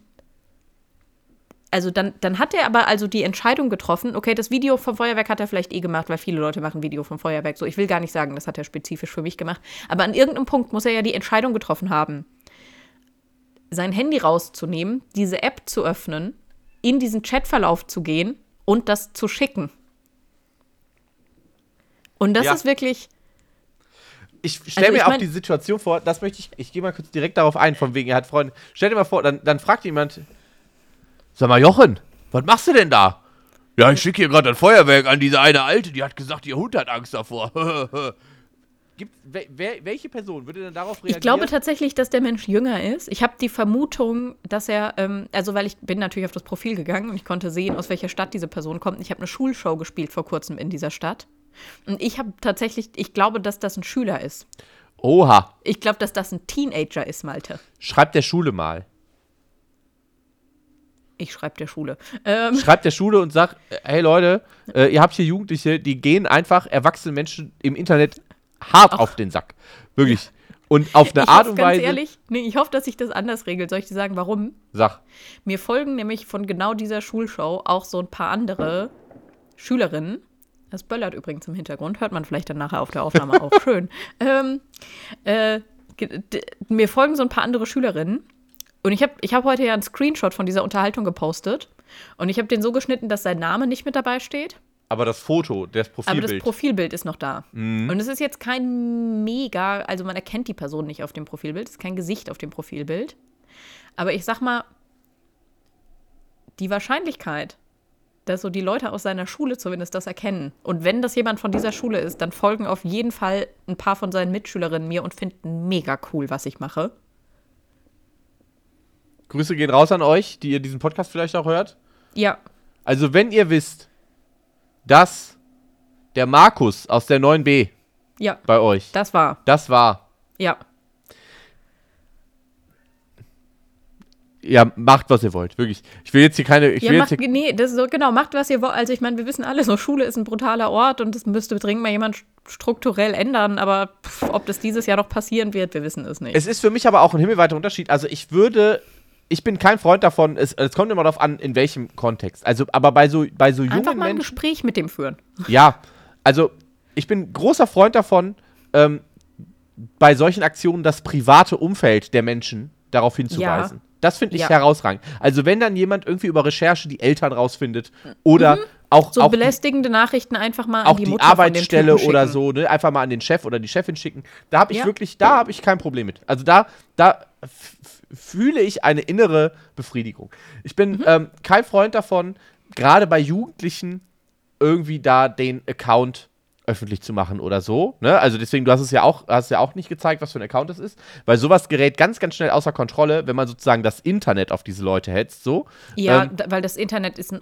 also dann, dann hat er aber also die Entscheidung getroffen, okay, das Video vom Feuerwerk hat er vielleicht eh gemacht, weil viele Leute machen Video vom Feuerwerk. So, ich will gar nicht sagen, das hat er spezifisch für mich gemacht. Aber an irgendeinem Punkt muss er ja die Entscheidung getroffen haben, sein Handy rauszunehmen, diese App zu öffnen, in diesen Chatverlauf zu gehen und das zu schicken. Und das Ja. ist wirklich, Ich stelle Also mir ich auch mein- die Situation vor, das möchte ich, ich gehe mal kurz direkt darauf ein, von wegen, er hat Freunde. Stell dir mal vor, dann, dann fragt jemand, sag mal, Jochen, was machst du denn da? Ja, ich schicke hier gerade ein Feuerwerk an diese eine Alte, die hat gesagt, ihr Hund hat Angst davor. Gibt, wer, wer, welche Person würde denn darauf reagieren? Ich glaube tatsächlich, dass der Mensch jünger ist. Ich habe die Vermutung, dass er, ähm, also weil ich bin natürlich auf das Profil gegangen und ich konnte sehen, aus welcher Stadt diese Person kommt. Ich habe eine Schulshow gespielt vor kurzem in dieser Stadt. Und ich habe tatsächlich, ich glaube, dass das ein Schüler ist. Oha, Ich glaube, dass das ein Teenager ist, Malte. schreibt der Schule mal. Ich schreibe der Schule. Ähm, Schreibt der Schule und sagt, äh, hey Leute, äh, ihr habt hier Jugendliche, die gehen einfach erwachsenen Menschen im Internet hart auf den Sack. Wirklich. Und auf eine ich Art hoffe, und ganz Weise. ehrlich, nee, ich hoffe, dass sich das anders regelt. Soll ich dir sagen, warum? Sag. Mir folgen nämlich von genau dieser Schulshow auch so ein paar andere Schülerinnen. Das böllert übrigens im Hintergrund, hört man vielleicht dann nachher auf der Aufnahme auch schön. Ähm, äh, mir folgen so ein paar andere Schülerinnen. Und ich habe ich hab heute ja einen Screenshot von dieser Unterhaltung gepostet. Und ich habe den so geschnitten, dass sein Name nicht mit dabei steht. Aber das Foto, das Aber Profilbild. das Profilbild ist noch da. Und es ist jetzt kein mega, also man erkennt die Person nicht auf dem Profilbild, es ist kein Gesicht auf dem Profilbild. Aber ich sag mal, die Wahrscheinlichkeit, dass so die Leute aus seiner Schule zumindest das erkennen. Und wenn das jemand von dieser Schule ist, dann folgen auf jeden Fall ein paar von seinen Mitschülerinnen mir und finden mega cool, was ich mache. Grüße gehen raus an euch, die ihr diesen Podcast vielleicht auch hört. Ja. Also, wenn ihr wisst, dass der Markus aus der 9b ja. bei euch, das war. Das war. Ja. Ja, macht, was ihr wollt, wirklich. Ich will jetzt hier keine. Ich ja, will macht, jetzt hier nee, das ist so, genau, macht, was ihr wollt. Also, ich meine, wir wissen alle, so Schule ist ein brutaler Ort und das müsste dringend mal jemand strukturell ändern, aber pff, ob das dieses Jahr noch passieren wird, wir wissen es nicht. Es ist für mich aber auch ein himmelweiter Unterschied. Also, ich würde. Ich bin kein Freund davon, es, es kommt immer darauf an, in welchem Kontext. Also, aber bei so, bei so jungen Einfach mal ein Menschen. Gespräch mit dem führen. Ja, also ich bin großer Freund davon, ähm, bei solchen Aktionen das private Umfeld der Menschen darauf hinzuweisen. Ja. Das finde ich Ja. herausragend. Also wenn dann jemand irgendwie über Recherche die Eltern rausfindet oder auch, Mhm. So auch, die, belästigende Nachrichten einfach mal auch an die, die Mutter Arbeitsstelle oder schicken. so, ne, einfach mal an den Chef oder die Chefin schicken. Da habe ich Ja. wirklich, da habe ich kein Problem mit. Also da, da fühle ich eine innere Befriedigung. Ich bin Mhm. ähm, kein Freund davon, gerade bei Jugendlichen irgendwie da den Account öffentlich zu machen oder so. Ne? Also deswegen, du hast es ja auch, hast ja auch nicht gezeigt, was für ein Account es ist, weil sowas gerät ganz, ganz schnell außer Kontrolle, wenn man sozusagen das Internet auf diese Leute hetzt. So. Ja, Ähm, weil das Internet ist ein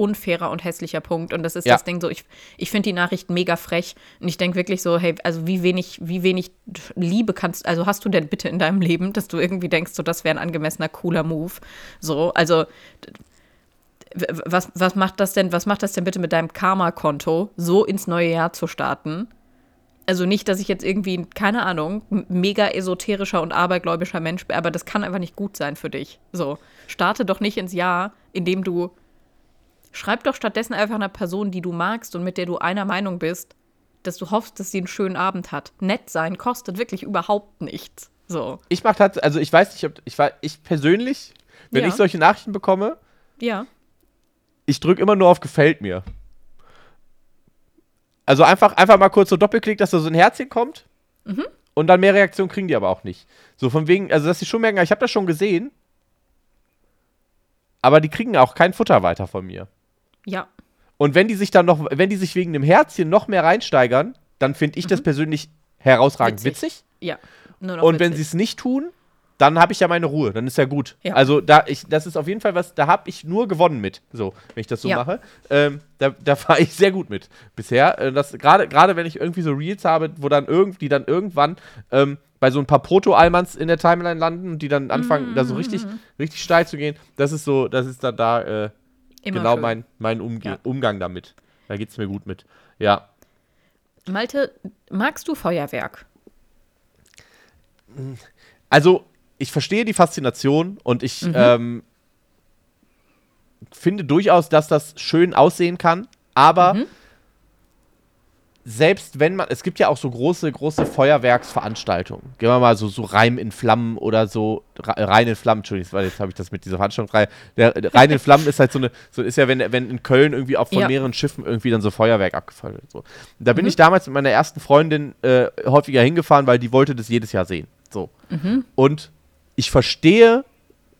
unfairer und hässlicher Punkt. Und das ist Ja. das Ding so, ich, ich finde die Nachrichten mega frech. Und ich denke wirklich so, hey, also wie wenig, wie wenig Liebe kannst, also hast du denn bitte in deinem Leben, dass du irgendwie denkst, so das wäre ein angemessener, cooler Move. So, also was, was macht das denn, was macht das denn bitte mit deinem Karma-Konto, so ins neue Jahr zu starten? Also nicht, dass ich jetzt irgendwie, keine Ahnung, mega esoterischer und abergläubischer Mensch bin, aber das kann einfach nicht gut sein für dich. So, starte doch nicht ins Jahr, indem du Schreib doch stattdessen einfach einer Person, die du magst und mit der du einer Meinung bist, dass du hoffst, dass sie einen schönen Abend hat. Nett sein kostet wirklich überhaupt nichts. So. ich mache tatsächlich, also ich weiß nicht, ob, ich, ich persönlich, wenn Ja. ich solche Nachrichten bekomme, Ja. ich drücke immer nur auf Gefällt mir. Also einfach, einfach mal kurz so Doppelklick, dass da so ein Herzchen kommt. Mhm. Und dann mehr Reaktionen kriegen die aber auch nicht. So von wegen, also dass sie schon merken, ich habe das schon gesehen. Aber die kriegen auch kein Futter weiter von mir. Ja. Und wenn die sich dann noch, wenn die sich wegen dem Herzchen noch mehr reinsteigern, dann finde ich das persönlich herausragend witzig. Mhm. Witzig. Ja. Und wenn sie witzig. es nicht tun, dann habe ich ja meine Ruhe, dann ist ja gut. Ja. Also da ich, das ist auf jeden Fall was, da habe ich nur gewonnen mit, so, wenn ich das so Ja. mache. Ähm, da, da fahre ich sehr gut mit bisher. Äh, gerade gerade wenn ich irgendwie so Reels habe, wo dann irgendwie dann irgendwann ähm, bei so ein paar Proto-Almans in der Timeline landen und die dann anfangen, da so richtig, Mhm. richtig steil zu gehen, das ist so, das ist dann da äh, Immer genau schön. mein, mein Umge Ja. Umgang damit. Da geht's mir gut mit. Ja. Malte, magst du Feuerwerk? Also, ich verstehe die Faszination und ich Mhm. ähm, finde durchaus, dass das schön aussehen kann, aber Mhm. Selbst wenn man, es gibt ja auch so große, große Feuerwerksveranstaltungen. Gehen wir mal so, so Reim in Flammen oder so, Rein in Flammen, Entschuldigung, weil jetzt habe ich das mit dieser Veranstaltung frei. Der, Rein in Flammen ist halt so eine, so ist ja, wenn, wenn in Köln irgendwie auch von Ja. mehreren Schiffen irgendwie dann so Feuerwerk abgefallen wird. So. Da Mhm. bin ich damals mit meiner ersten Freundin äh, häufiger hingefahren, weil die wollte das jedes Jahr sehen. So. Mhm. Und ich verstehe,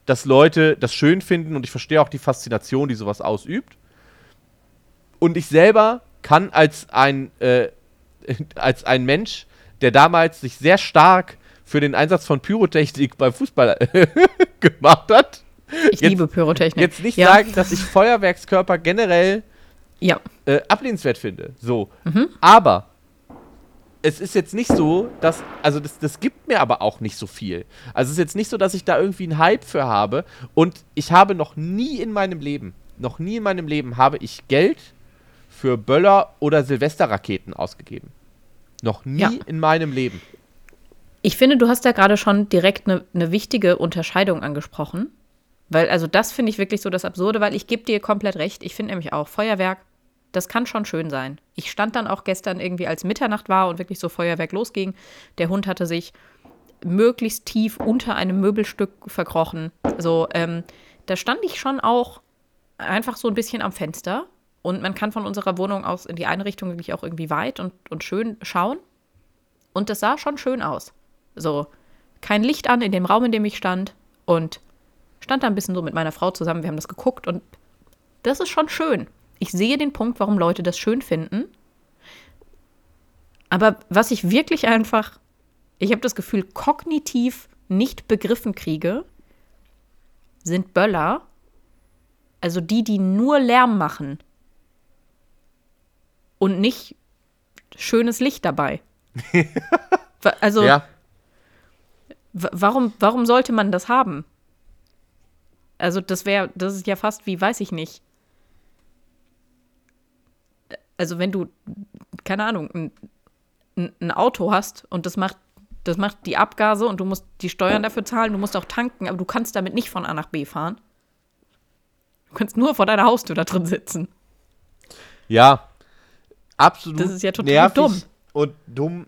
dass Leute das schön finden und ich verstehe auch die Faszination, die sowas ausübt. Und ich selber kann als ein, äh, als ein Mensch, der damals sich sehr stark für den Einsatz von Pyrotechnik beim Fußball gemacht hat, Ich Jetzt- liebe Pyrotechnik. jetzt nicht ja. sagen, dass ich Feuerwerkskörper generell Ja. äh, ablehnenswert finde. So. Mhm. Aber es ist jetzt nicht so, dass, also das, das gibt mir aber auch nicht so viel. Also es ist jetzt nicht so, dass ich da irgendwie einen Hype für habe. Und ich habe noch nie in meinem Leben, noch nie in meinem Leben habe ich Geld für Böller oder Silvesterraketen ausgegeben. Noch nie Ja. in meinem Leben. Ich finde, du hast da gerade schon direkt eine ne wichtige Unterscheidung angesprochen. Weil, also das finde ich wirklich so das Absurde, weil ich gebe dir komplett recht. Ich finde nämlich auch, Feuerwerk, das kann schon schön sein. Ich stand dann auch gestern irgendwie, als Mitternacht war und wirklich so Feuerwerk losging. Der Hund hatte sich möglichst tief unter einem Möbelstück verkrochen. So, ähm, da stand ich schon auch einfach so ein bisschen am Fenster. Und man kann von unserer Wohnung aus in die eine Richtung wirklich auch irgendwie weit und, und schön schauen. Und das sah schon schön aus. So, kein Licht an in dem Raum, in dem ich stand. Und stand da ein bisschen so mit meiner Frau zusammen. Wir haben das geguckt und das ist schon schön. ich sehe den Punkt, warum Leute das schön finden. Aber was ich wirklich einfach, ich habe das Gefühl, kognitiv nicht begriffen kriege, sind Böller. Also die, die nur Lärm machen. Und nicht schönes Licht dabei. also, ja. warum, warum sollte man das haben? Also, das wäre, das ist ja fast wie, weiß ich nicht. Also, wenn du, keine Ahnung, ein, ein Auto hast und das macht, das macht die Abgase und du musst die Steuern dafür zahlen, du musst auch tanken, aber du kannst damit nicht von A nach B fahren. Du kannst nur vor deiner Haustür da drin sitzen. Ja, absolut. Das ist ja total dumm. Und dumm.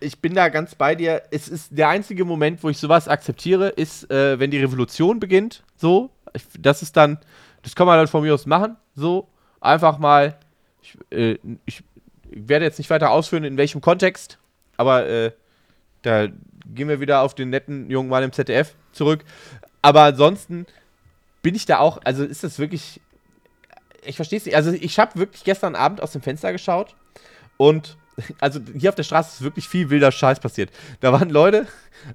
Ich bin da ganz bei dir. Es ist der einzige Moment, wo ich sowas akzeptiere, ist, äh, wenn die Revolution beginnt. So, ich, das ist dann, das kann man dann von mir aus machen. So, einfach mal. Ich, äh, ich werde jetzt nicht weiter ausführen, in welchem Kontext, aber äh, da gehen wir wieder auf den netten jungen Mann im ZDF zurück. Aber ansonsten bin ich da auch, also ist das wirklich, ich verstehe es nicht. Also ich habe wirklich gestern Abend aus dem Fenster geschaut und also hier auf der Straße ist wirklich viel wilder Scheiß passiert. Da waren Leute,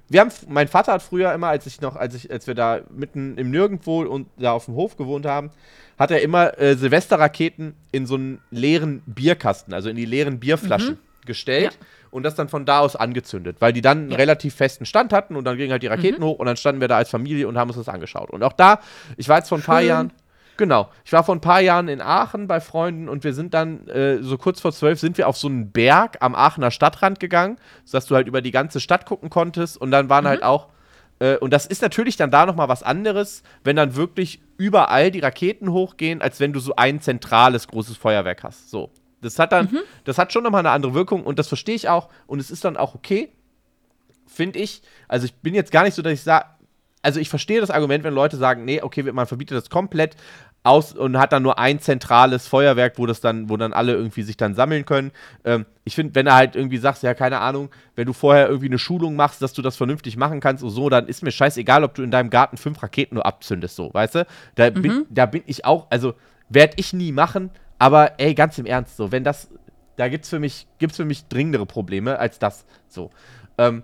wir haben, mein Vater hat früher immer, als ich noch, als ich, als wir da mitten im Nirgendwo und da auf dem Hof gewohnt haben, hat er immer äh, Silvesterraketen in so einen leeren Bierkasten, also in die leeren Bierflaschen mhm. gestellt. Ja. Und das dann von da aus angezündet, weil die dann einen relativ festen Stand hatten und dann gingen halt die Raketen mhm. hoch und dann standen wir da als Familie und haben uns das angeschaut. Und auch da, ich war jetzt vor ein paar Jahren, Genau. Ich war vor ein paar Jahren in Aachen bei Freunden und wir sind dann äh, so kurz vor zwölf sind wir auf so einen Berg am Aachener Stadtrand gegangen, sodass du halt über die ganze Stadt gucken konntest und dann waren mhm. halt auch äh, und das ist natürlich dann da nochmal was anderes, wenn dann wirklich überall die Raketen hochgehen, als wenn du so ein zentrales großes Feuerwerk hast. So. Das hat dann, mhm. das hat schon nochmal eine andere Wirkung und das verstehe ich auch und es ist dann auch okay, finde ich. Also ich bin jetzt gar nicht so, dass ich sage, also ich verstehe das Argument, wenn Leute sagen, nee, okay, man verbietet das komplett aus und hat dann nur ein zentrales Feuerwerk, wo das dann, wo dann alle irgendwie sich dann sammeln können. Ähm, ich finde, wenn er halt irgendwie sagst, ja, keine Ahnung, wenn du vorher irgendwie eine Schulung machst, dass du das vernünftig machen kannst und so, dann ist mir scheißegal, ob du in deinem Garten fünf Raketen nur abzündest, so, weißt du? Da, mhm. bin, da bin ich auch, also werde ich nie machen, aber ey, ganz im Ernst, so, wenn das, da gibt's für mich, gibt's für mich dringendere Probleme als das, so. Ähm,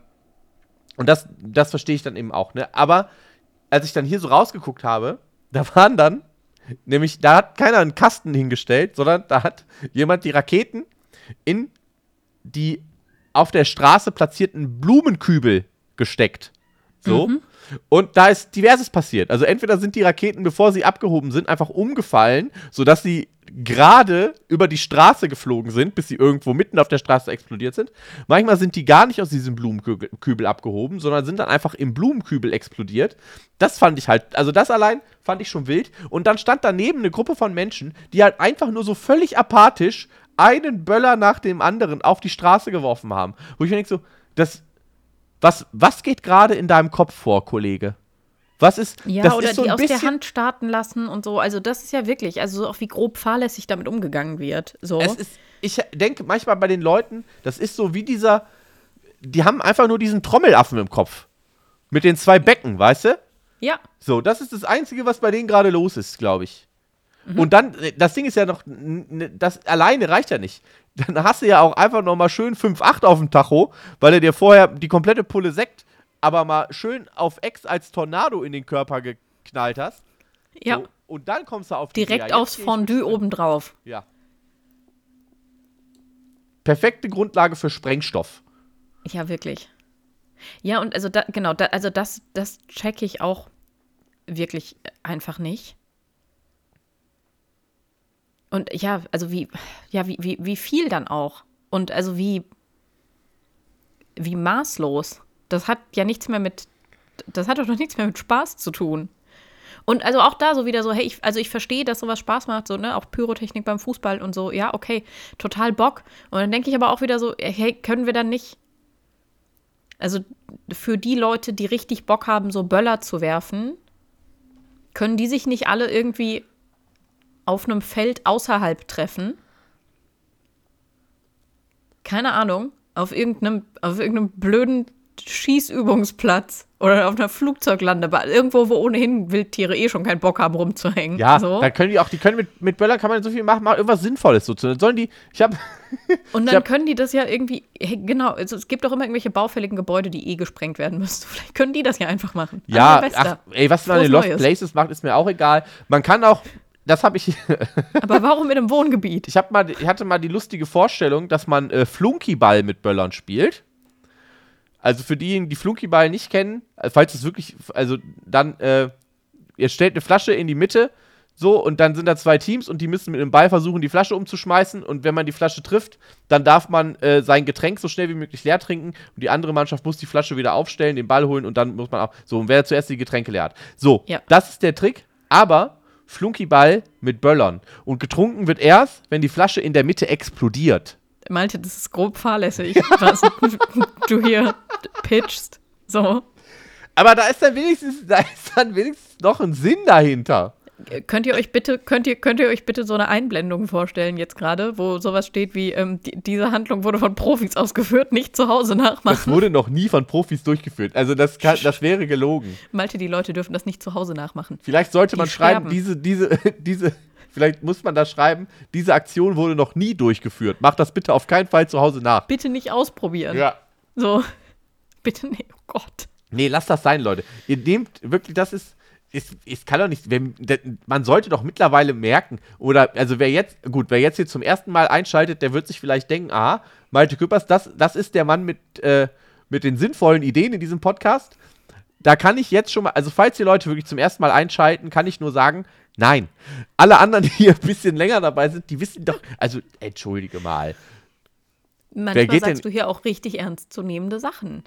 und das, das verstehe ich dann eben auch, ne? Aber als ich dann hier so rausgeguckt habe, da waren dann, nämlich, da hat keiner einen Kasten hingestellt, sondern da hat jemand die Raketen in die auf der Straße platzierten Blumenkübel gesteckt. So. Mhm. Und da ist diverses passiert. Also entweder sind die Raketen, bevor sie abgehoben sind, einfach umgefallen, sodass sie gerade über die Straße geflogen sind, bis sie irgendwo mitten auf der Straße explodiert sind. Manchmal sind die gar nicht aus diesem Blumenkübel abgehoben, sondern sind dann einfach im Blumenkübel explodiert. Das fand ich halt, also das allein fand ich schon wild. Und dann stand daneben eine Gruppe von Menschen, die halt einfach nur so völlig apathisch einen Böller nach dem anderen auf die Straße geworfen haben. Wo ich mir denke so, das, was, was geht gerade in deinem Kopf vor, Kollege? Was ist Ja, das oder ist so die aus der Hand starten lassen und so. Also, das ist ja wirklich, also auch wie grob fahrlässig damit umgegangen wird. So. Es ist, ich denke manchmal bei den Leuten, das ist so wie dieser, die haben einfach nur diesen Trommelaffen im Kopf. Mit den zwei Becken, weißt du? Ja. So, das ist das Einzige, was bei denen gerade los ist, glaube ich. Mhm. Und dann, das Ding ist ja noch, das alleine reicht ja nicht. Dann hast du ja auch einfach noch mal schön 5-8 auf dem Tacho, weil du dir vorher die komplette Pulle Sekt aber mal schön auf Ex als Tornado in den Körper geknallt hast. Ja. So, und dann kommst du auf die Direkt Idee, aufs Fondue obendrauf. Ja. Perfekte Grundlage für Sprengstoff. Ja, wirklich. Ja, und also da, genau, da, also das, das checke ich auch wirklich einfach nicht. Und ja, also wie, ja, wie, wie, wie viel dann auch? Und also wie, wie maßlos. Das hat ja nichts mehr mit, das hat doch noch nichts mehr mit Spaß zu tun. Und also auch da so wieder so, hey, ich, also ich verstehe, dass sowas Spaß macht, so, ne, auch Pyrotechnik beim Fußball und so, ja, okay, total Bock. Und dann denke ich aber auch wieder so, hey, können wir dann nicht, also für die Leute, die richtig Bock haben, so Böller zu werfen, können die sich nicht alle irgendwie auf einem Feld außerhalb treffen? Keine Ahnung, auf irgendeinem, auf irgendeinem blöden Schießübungsplatz oder auf einer Flugzeuglandebahn, irgendwo, wo ohnehin Wildtiere eh schon keinen Bock haben rumzuhängen. Ja, so. da können die auch, die können mit, mit Böller kann man so viel machen, mal irgendwas Sinnvolles so zu. Dann sollen die, ich habe Und dann hab- können die das ja irgendwie, genau, also es gibt doch immer irgendwelche baufälligen Gebäude, die eh gesprengt werden müssen. Vielleicht können die das ja einfach machen. Ja, ach, ey, was man in Lost Neues. Places macht, ist mir auch egal. Man kann auch, das habe ich, Aber warum in einem Wohngebiet? ich habe mal, ich hatte mal die lustige Vorstellung, dass man äh, Flunkyball mit Böllern spielt. Also für diejenigen, die Flunkyball nicht kennen, äh, falls es wirklich, also dann, äh, ihr stellt eine Flasche in die Mitte, so, und dann sind da zwei Teams und die müssen mit einem Ball versuchen, die Flasche umzuschmeißen. Und wenn man die Flasche trifft, dann darf man äh, sein Getränk so schnell wie möglich leer trinken. Und die andere Mannschaft muss die Flasche wieder aufstellen, den Ball holen und dann muss man auch. So, und wer zuerst die Getränke leer hat. So, Ja. das ist der Trick. Aber Flunkyball mit Böllern. Und getrunken wird erst, wenn die Flasche in der Mitte explodiert. Malte, das ist grob fahrlässig, was du hier pitchst. So. Aber da ist dann wenigstens, da ist dann wenigstens noch ein Sinn dahinter. Könnt ihr euch bitte, könnt ihr, könnt ihr euch bitte so eine Einblendung vorstellen jetzt gerade, wo sowas steht wie, ähm, die, diese Handlung wurde von Profis ausgeführt, nicht zu Hause Das nachmachen. wurde noch nie von Profis durchgeführt. Also das, kann, das wäre gelogen. Malte, die Leute dürfen das nicht zu Hause nachmachen. Vielleicht sollte man Die schreiben, sterben. diese, diese, diese, vielleicht muss man da schreiben, diese Aktion wurde noch nie durchgeführt. Macht das bitte auf keinen Fall zu Hause nach. Bitte nicht ausprobieren. Ja. So. Bitte nicht. Oh Gott. Nee, lasst das sein, Leute. Ihr nehmt wirklich, das ist. Es, es kann doch nicht, wenn, man sollte doch mittlerweile merken, oder, also wer jetzt, gut, wer jetzt hier zum ersten Mal einschaltet, der wird sich vielleicht denken, ah, Malte Küppers, das, das ist der Mann mit, äh, mit den sinnvollen Ideen in diesem Podcast. Da kann ich jetzt schon mal, also falls die Leute wirklich zum ersten Mal einschalten, kann ich nur sagen, nein. Alle anderen, die hier ein bisschen länger dabei sind, die wissen doch, also, entschuldige mal. Manchmal sagst denn- du hier auch richtig ernstzunehmende Sachen.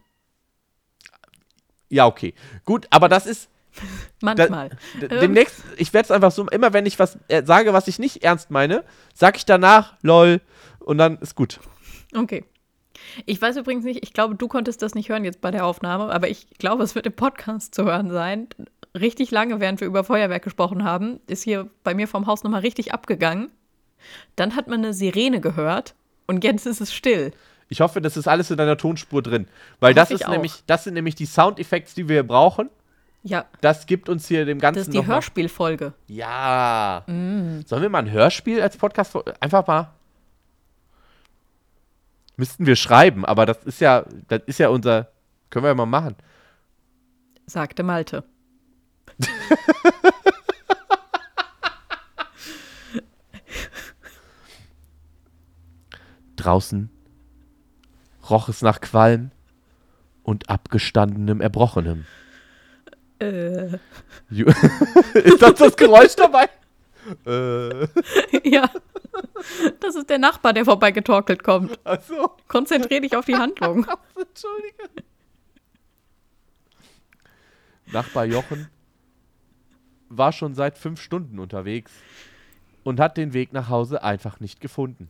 Ja, okay. Gut, aber das ist, Manchmal. D- Ähm. Demnächst, ich werde es einfach so, immer wenn ich was äh, sage, was ich nicht ernst meine, sag ich danach, lol, und dann ist gut. Okay. Ich weiß übrigens nicht, ich glaube, du konntest das nicht hören jetzt bei der Aufnahme, aber ich glaube, es wird im Podcast zu hören sein. Richtig lange, während wir über Feuerwerk gesprochen haben, ist hier bei mir vom Haus nochmal richtig abgegangen. Dann hat man eine Sirene gehört und jetzt ist es still. Ich hoffe, das ist alles in deiner Tonspur drin. Weil das ist auch. nämlich, das sind nämlich die Soundeffekte, die wir brauchen. Ja, Das gibt uns hier dem Ganzen das ist die Hörspielfolge. Ja. Sollen wir mal ein Hörspiel als Podcast einfach mal müssten wir schreiben, aber das ist ja das ist ja unser können wir ja mal machen. sagte Malte. Draußen roch es nach Qualm und abgestandenem Erbrochenem. Äh, ist das das Geräusch dabei? äh, ja, das ist der Nachbar, der vorbeigetorkelt kommt. achso. Konzentrier dich auf die Handlung. Entschuldige. Nachbar Jochen war schon seit fünf Stunden unterwegs und hat den Weg nach Hause einfach nicht gefunden.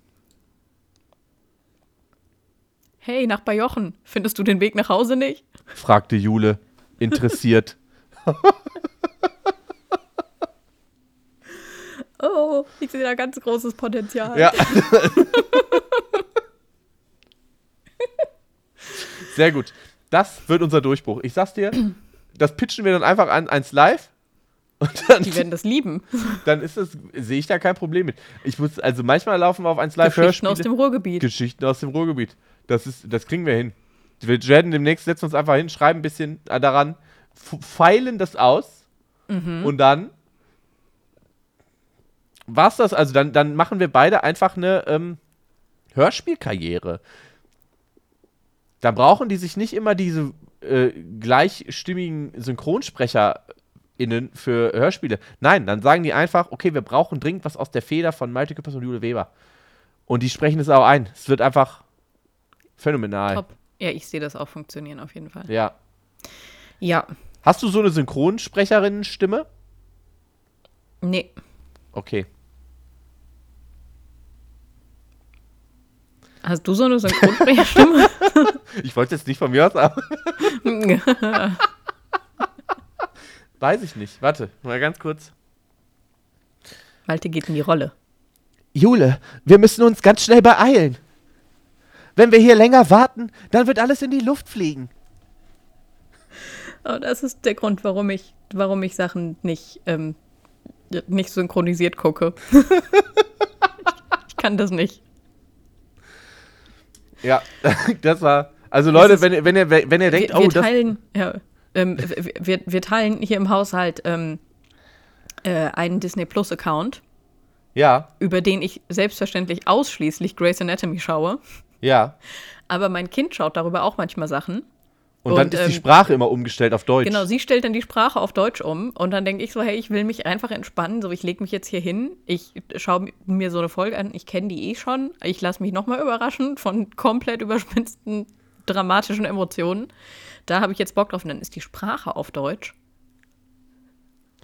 Hey, Nachbar Jochen, findest du den Weg nach Hause nicht? fragte Jule, interessiert. Oh, ich sehe da ganz großes Potenzial. Ja. Sehr gut. Das wird unser Durchbruch. Ich sag's dir, das pitchen wir dann einfach an, ans Live. Und dann, Die werden das lieben. dann ist das, sehe ich da kein Problem mit. Ich muss, also manchmal laufen wir auf eins Live Geschichten aus dem Ruhrgebiet. Geschichten aus dem Ruhrgebiet. Das ist, das kriegen wir hin. Wir werden demnächst setzen uns einfach hin, schreiben ein bisschen daran, feilen das aus Mhm. und dann war's das. Also dann, dann machen wir beide einfach eine ähm, Hörspielkarriere. Da brauchen die sich nicht immer diese äh, gleichstimmigen SynchronsprecherInnen für Hörspiele. Nein, dann sagen die einfach, okay, wir brauchen dringend was aus der Feder von Malte Küppers und Jule Weber. Und die sprechen es auch ein. Es wird einfach phänomenal. Top. Ja, ich sehe das auch funktionieren auf jeden Fall. Ja. Ja, Hast du so eine Synchronsprecherinnen-Stimme? nee. Okay. Hast du so eine Synchronsprecherstimme? Ich wollte jetzt nicht von mir aus, aber weiß ich nicht. Warte, mal ganz kurz. Malte geht in die Rolle. Jule, wir müssen uns ganz schnell beeilen. Wenn wir hier länger warten, dann wird alles in die Luft fliegen. Oh, das ist der Grund, warum ich, warum ich Sachen nicht, ähm, nicht synchronisiert gucke. ich, kann das nicht. Ja, das war. Also Leute, wenn, ihr- wenn ihr, wenn ihr denkt, wir, wir oh, das. teilen, ja, ähm, wir, wir teilen hier im Haushalt ähm, äh, einen Disney Plus Account, Ja, über den ich selbstverständlich ausschließlich Grey's Anatomy schaue. ja. Aber mein Kind schaut darüber auch manchmal Sachen. Und, dann Und, ist die ähm, Sprache immer umgestellt auf Deutsch. Genau, sie stellt dann die Sprache auf Deutsch um und dann denke ich so, hey, ich will mich einfach entspannen, so ich lege mich jetzt hier hin, ich schaue mir so eine Folge an, ich kenne die eh schon, ich lasse mich nochmal überraschen von komplett überspitzten dramatischen Emotionen. Da habe ich jetzt Bock drauf und dann ist die Sprache auf Deutsch.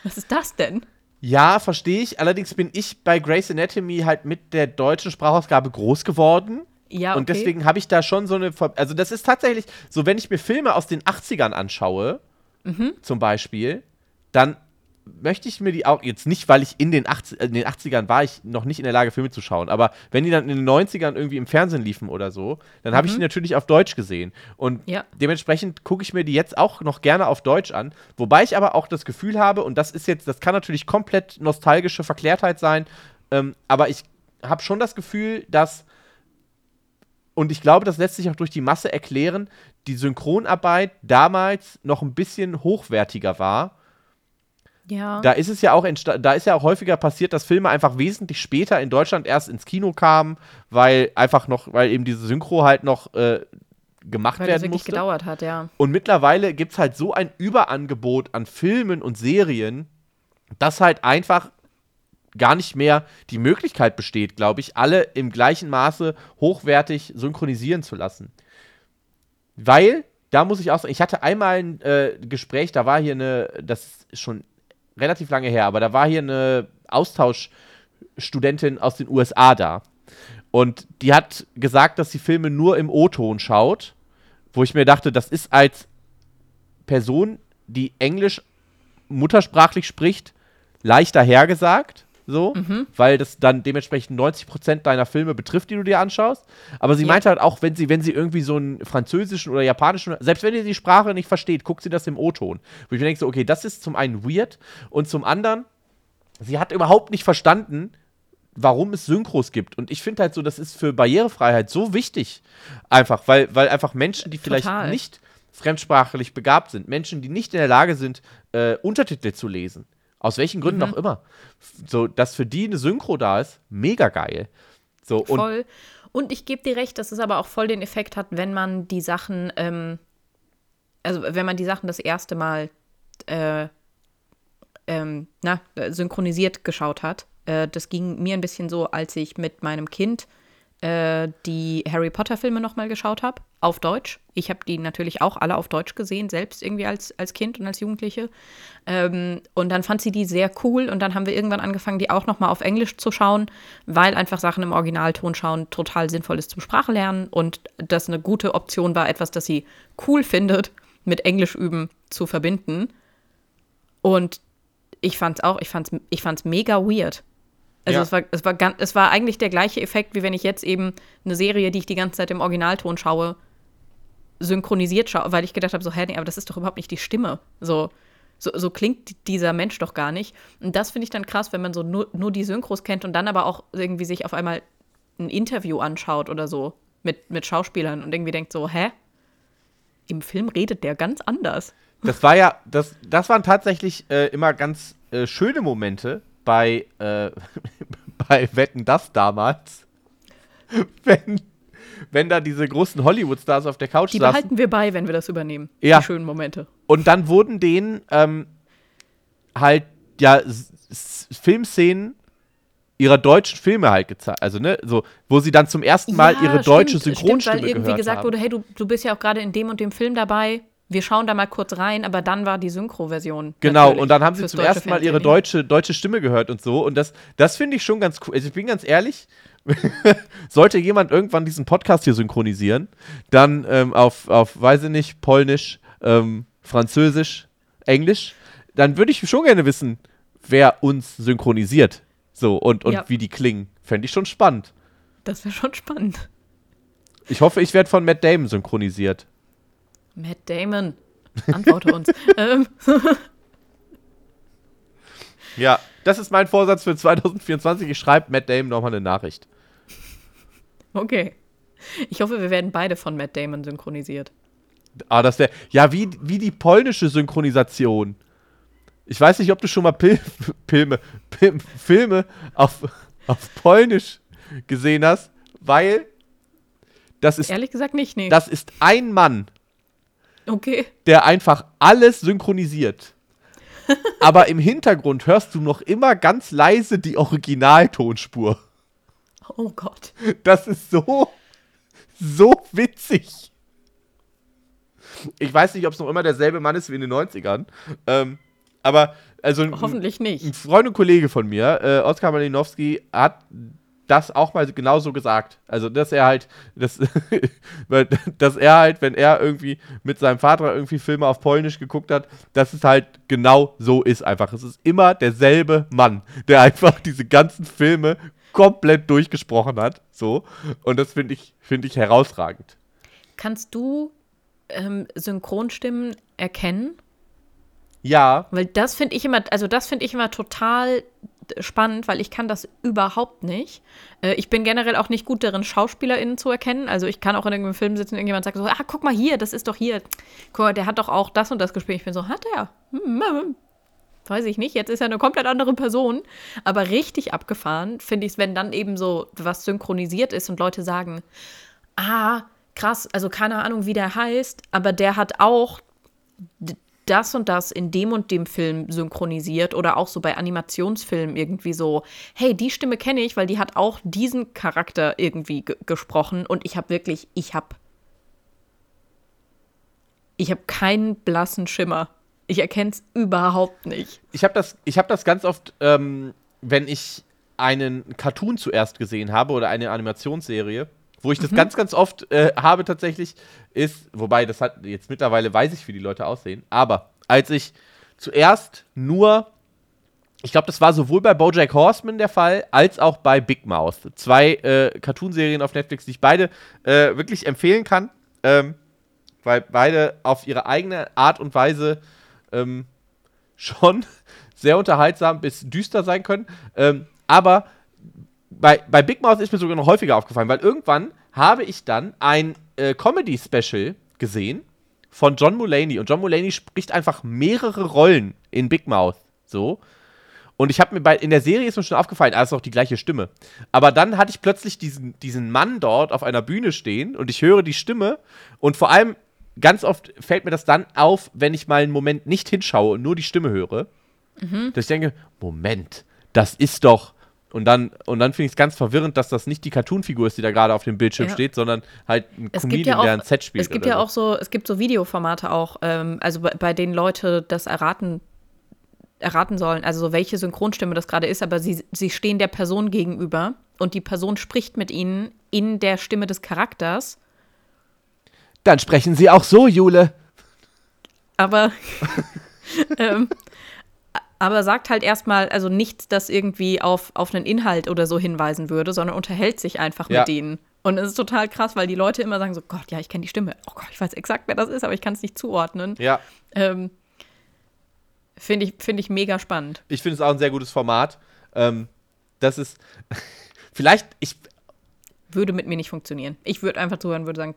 Was ist das denn? Ja, verstehe ich. Allerdings bin ich bei Grey's Anatomy halt mit der deutschen Sprachausgabe groß geworden. Ja, okay. Und deswegen habe ich da schon so eine. Ver also, das ist tatsächlich so, wenn ich mir Filme aus den 80ern anschaue, Mhm. zum Beispiel, dann möchte ich mir die auch jetzt nicht, weil ich in den, 80, äh, in den 80ern war ich noch nicht in der Lage, Filme zu schauen, aber wenn die dann in den 90ern irgendwie im Fernsehen liefen oder so, dann habe ich die natürlich auf Deutsch gesehen. Und Mhm. Ja. dementsprechend gucke ich mir die jetzt auch noch gerne auf Deutsch an. Wobei ich aber auch das Gefühl habe, und das ist jetzt, das kann natürlich komplett nostalgische Verklärtheit sein, ähm, aber ich habe schon das Gefühl, dass und ich glaube, das lässt sich auch durch die Masse erklären, die Synchronarbeit damals noch ein bisschen hochwertiger war. Ja. Da ist es ja auch da ist ja auch häufiger passiert, dass Filme einfach wesentlich später in Deutschland erst ins Kino kamen, weil einfach noch, weil eben diese Synchro halt noch äh, gemacht weil werden wirklich musste. gedauert hat, ja. Und mittlerweile gibt es halt so ein Überangebot an Filmen und Serien, dass halt einfach gar nicht mehr die Möglichkeit besteht, glaube ich, alle im gleichen Maße hochwertig synchronisieren zu lassen. Weil, da muss ich auch sagen, ich hatte einmal ein äh, Gespräch, da war hier eine, das ist schon relativ lange her, aber da war hier eine Austauschstudentin aus den USA da. Und die hat gesagt, dass sie Filme nur im O-Ton schaut, wo ich mir dachte, das ist als Person, die Englisch muttersprachlich spricht, leichter hergesagt, so, weil das dann dementsprechend 90% deiner Filme betrifft, die du dir anschaust. Aber sie Ja. meinte halt auch, wenn sie, wenn sie irgendwie so einen französischen oder japanischen, selbst wenn ihr die Sprache nicht versteht, guckt sie das im O-Ton. Wo ich mir denke, so, okay, das ist zum einen weird und zum anderen, sie hat überhaupt nicht verstanden, warum es Synchros gibt. Und ich finde halt so, das ist für Barrierefreiheit so wichtig. Einfach, weil, weil einfach Menschen, die vielleicht Total. nicht fremdsprachlich begabt sind, Menschen, die nicht in der Lage sind, äh, Untertitel zu lesen, aus welchen Gründen Mhm. auch immer, so, dass für die eine Synchro da ist, mega geil. So, und Voll. Und ich gebe dir recht, dass es aber auch voll den Effekt hat, wenn man die Sachen, ähm, also wenn man die Sachen das erste Mal äh, ähm, na, synchronisiert geschaut hat. Äh, das ging mir ein bisschen so, als ich mit meinem Kind äh, die Harry Potter-Filme nochmal geschaut habe, auf Deutsch. Ich habe die natürlich auch alle auf Deutsch gesehen, selbst irgendwie als, als Kind und als Jugendliche. Ähm, und dann fand sie die sehr cool und dann haben wir irgendwann angefangen, die auch nochmal auf Englisch zu schauen, weil einfach Sachen im Originalton schauen total sinnvoll ist zum Sprachlernen und das eine gute Option war, etwas, das sie cool findet, mit Englisch üben zu verbinden. Und ich fand's auch, ich fand's, ich fand's mega weird. Also Ja. es, war, es, war ganz, es war eigentlich der gleiche Effekt, wie wenn ich jetzt eben eine Serie, die ich die ganze Zeit im Originalton schaue, synchronisiert schaue, weil ich gedacht habe, so, hä, nee, aber das ist doch überhaupt nicht die Stimme. So, so, so klingt dieser Mensch doch gar nicht. Und das finde ich dann krass, wenn man so nur, nur die Synchros kennt und dann aber auch irgendwie sich auf einmal ein Interview anschaut oder so mit, mit Schauspielern und irgendwie denkt so, hä? Im Film redet der ganz anders. das war ja, das, das waren tatsächlich äh, immer ganz äh, schöne Momente bei, äh, bei Wetten das damals. wenn, wenn da diese großen Hollywood-Stars auf der Couch Die saßen. behalten wir bei, wenn wir das übernehmen. Ja. Die schönen Momente. Und dann wurden denen ähm, halt ja Filmszenen ihrer deutschen Filme halt gezeigt. Also, ne, so, wo sie dann zum ersten Mal Ja, ihre deutsche stimmt, Synchronstimme stimmt, weil irgendwie gehört gesagt haben. wurde, hey, du, du bist ja auch gerade in dem und dem Film dabei. Wir schauen da mal kurz rein, aber dann war die Synchro-Version. Genau, und dann haben sie zum ersten Mal ihre deutsche, deutsche Stimme gehört und so. Und das, das finde ich schon ganz cool. Also ich bin ganz ehrlich, sollte jemand irgendwann diesen Podcast hier synchronisieren, dann ähm, auf, auf, weiß ich nicht, Polnisch, ähm, Französisch, Englisch, dann würde ich schon gerne wissen, wer uns synchronisiert. So, und, und Ja. wie die klingen. Fände ich schon spannend. Das wäre schon spannend. Ich hoffe, ich werde von Matt Damon synchronisiert. Matt Damon. Antworte uns. ähm. Ja, das ist mein Vorsatz für 2024. Ich schreibe Matt Damon nochmal eine Nachricht. Okay. Ich hoffe, wir werden beide von Matt Damon synchronisiert. Ah, das wäre. Ja, wie, wie die polnische Synchronisation. Ich weiß nicht, ob du schon mal Pil Pilme, Pil Filme auf, auf Polnisch gesehen hast, weil das ist. Ehrlich gesagt nicht, nee. Das ist ein Mann, okay. der einfach alles synchronisiert. Aber im Hintergrund hörst du noch immer ganz leise die Originaltonspur. Oh Gott. Das ist so, so witzig. Ich weiß nicht, ob es noch immer derselbe Mann ist wie in den 90ern. Ähm, aber, also. ein- Hoffentlich nicht. Ein Freund und Kollege von mir, äh, Oskar Malinowski, hat das auch mal genauso gesagt. Also, dass er halt, dass, dass er halt, wenn er irgendwie mit seinem Vater irgendwie Filme auf Polnisch geguckt hat, dass es halt genau so ist einfach. Es ist immer derselbe Mann, der einfach diese ganzen Filme komplett durchgesprochen hat. So. Und das finde ich, finde ich herausragend. Kannst du ähm, Synchronstimmen erkennen? Ja, Weil das finde ich immer, also das finde ich immer total spannend, weil ich kann das überhaupt nicht. Äh, ich bin generell auch nicht gut darin, SchauspielerInnen zu erkennen. Also ich kann auch in irgendeinem Film sitzen und irgendjemand sagt so, ah, guck mal hier, das ist doch hier. Guck mal, der hat doch auch das und das gespielt. Ich bin so, hat er? Hm, hm, hm. Weiß ich nicht. Jetzt ist er eine komplett andere Person. Aber richtig abgefahren finde ich es, wenn dann eben so was synchronisiert ist und Leute sagen, ah, krass, also keine Ahnung, wie der heißt, aber der hat auch das und das in dem und dem Film synchronisiert oder auch so bei Animationsfilmen irgendwie so, hey, die Stimme kenne ich, weil die hat auch diesen Charakter irgendwie ge gesprochen und ich habe wirklich, ich habe ich habe keinen blassen Schimmer. Ich erkenne es überhaupt nicht. ich habe das, ich hab das ganz oft, ähm, wenn ich einen Cartoon zuerst gesehen habe oder eine Animationsserie, wo ich das ganz, ganz oft äh, habe tatsächlich, ist, wobei das hat jetzt mittlerweile weiß ich, wie die Leute aussehen, aber als ich zuerst nur, ich glaube, das war sowohl bei BoJack Horseman der Fall, als auch bei Big Mouth. Zwei äh, Cartoonserien auf Netflix, die ich beide äh, wirklich empfehlen kann, ähm, weil beide auf ihre eigene Art und Weise ähm, schon sehr unterhaltsam bis düster sein können. Ähm, aber bei, bei Big Mouth ist mir sogar noch häufiger aufgefallen, weil irgendwann habe ich dann ein äh, Comedy-Special gesehen von John Mulaney. Und John Mulaney spricht einfach mehrere Rollen in Big Mouth. So. Und ich habe mir bei, in der Serie ist mir schon aufgefallen, ah, ist auch die gleiche Stimme. Aber dann hatte ich plötzlich diesen, diesen Mann dort auf einer Bühne stehen und ich höre die Stimme und vor allem ganz oft fällt mir das dann auf, wenn ich mal einen Moment nicht hinschaue und nur die Stimme höre, dass ich denke, Moment, das ist doch. Und dann, und dann finde ich es ganz verwirrend, dass das nicht die Cartoon-Figur ist, die da gerade auf dem Bildschirm Ja. steht, sondern halt ein Es Comedian, ja auch, der ein Set spielt. es gibt ja so. auch so, es gibt so Videoformate auch, ähm, also bei, bei denen Leute das erraten, erraten sollen, also so welche Synchronstimme das gerade ist, aber sie, sie stehen der Person gegenüber und die Person spricht mit ihnen in der Stimme des Charakters, Dann sprechen sie auch so, Jule. aber ähm, aber sagt halt erstmal, also nichts, das irgendwie auf, auf einen Inhalt oder so hinweisen würde, sondern unterhält sich einfach Ja. mit denen. Und es ist total krass, weil die Leute immer sagen so, Gott, ja, ich kenne die Stimme. Oh Gott, ich weiß exakt, wer das ist, aber ich kann es nicht zuordnen. Ja, Ähm, Finde ich, find ich mega spannend. ich finde es auch ein sehr gutes Format. Ähm, das ist vielleicht, ich, Würde mit mir nicht funktionieren. Ich würde einfach zuhören, würde sagen,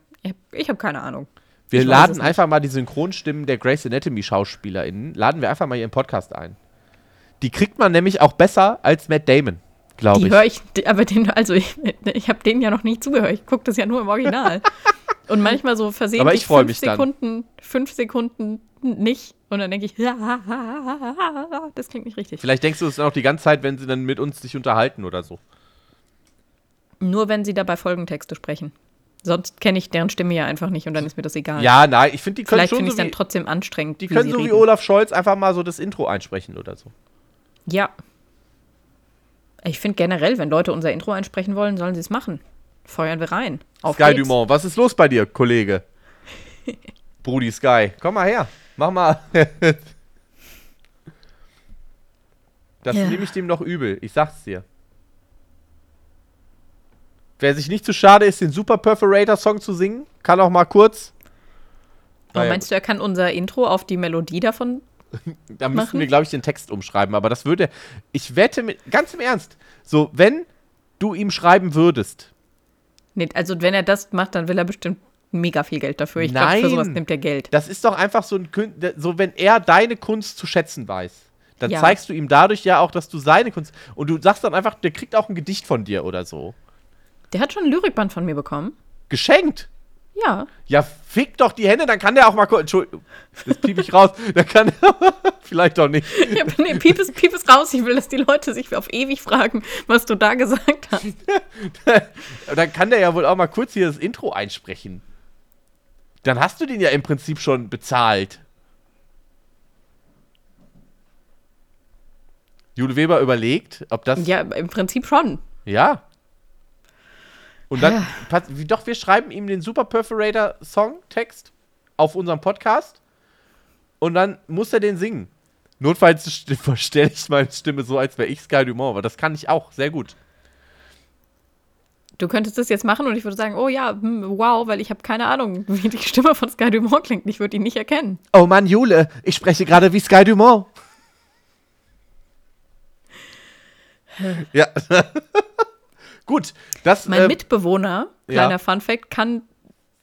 ich habe keine Ahnung. wir Ich laden einfach mal die Synchronstimmen der Grey's Anatomy SchauspielerInnen, laden wir einfach mal im Podcast ein. Die kriegt man nämlich auch besser als Matt Damon, glaube Die ich. höre ich, die- aber den, also ich, ich habe denen ja noch nicht zugehört. Ich gucke das ja nur im Original. Und manchmal so versehentlich Aber ich freu fünf mich dann. Sekunden, fünf Sekunden nicht. Und dann denke ich, das klingt nicht richtig. Vielleicht denkst du es dann auch die ganze Zeit, wenn sie dann mit uns sich unterhalten oder so. Nur wenn sie dabei Folgentexte sprechen. Sonst kenne ich deren Stimme ja einfach nicht und dann ist mir das egal. Ja, nein, ich finde, die können Vielleicht finde ich es dann wie, trotzdem anstrengend. die wie können sie so wie reden. Olaf Scholz einfach mal so das Intro einsprechen oder so. Ja. Ich finde generell, wenn Leute unser Intro einsprechen wollen, sollen sie es machen. Feuern wir rein. Auf Sky geht's. Dumont, was ist los bei dir, Kollege? Brudi Sky, komm mal her. Mach mal. das Ja. nehme ich dem noch übel, ich sag's dir. Wer sich nicht zu schade ist, den Super Perforator Song zu singen, kann auch mal kurz Oh, meinst du, er kann unser Intro auf die Melodie davon? Da müssten machen? wir, glaube ich, den Text umschreiben. Aber das würde. Ich wette mit. Ganz im Ernst. So, wenn du ihm schreiben würdest. Nee, also wenn er das macht, dann will er bestimmt mega viel Geld dafür. Ich glaube, Nein. für sowas nimmt er Geld. Das ist doch einfach so ein Kün so wenn er deine Kunst zu schätzen weiß, dann Ja. zeigst du ihm dadurch ja auch, dass du seine Kunst und du sagst dann einfach, der kriegt auch ein Gedicht von dir oder so. Der hat schon ein Lyrikband von mir bekommen. Geschenkt. Ja. Ja, fick doch die Hände, dann kann der auch mal kurz. Entschuldigung, das piep ich raus. Dann kann er. vielleicht doch nicht. ja nee, piep es, piep es raus. Ich will, dass die Leute sich auf ewig fragen, was du da gesagt hast. dann kann der ja wohl auch mal kurz hier das Intro einsprechen. Dann hast du den ja im Prinzip schon bezahlt. Jule Weber überlegt, ob das. Ja, im Prinzip schon. Ja. Und dann, doch, wir schreiben ihm den Super Perforator Songtext auf unserem Podcast und dann muss er den singen. Notfalls st- verstelle ich meine Stimme so, als wäre ich Sky Dumont, aber das kann ich auch sehr gut. Du könntest das jetzt machen und ich würde sagen, oh ja, hm, wow, weil ich habe keine Ahnung, wie die Stimme von Sky Dumont klingt. Ich würde ihn nicht erkennen. Oh Mann, Jule, ich spreche gerade wie Sky Dumont. ja. Gut, das. Mein ähm, Mitbewohner, ja. kleiner Funfact, kann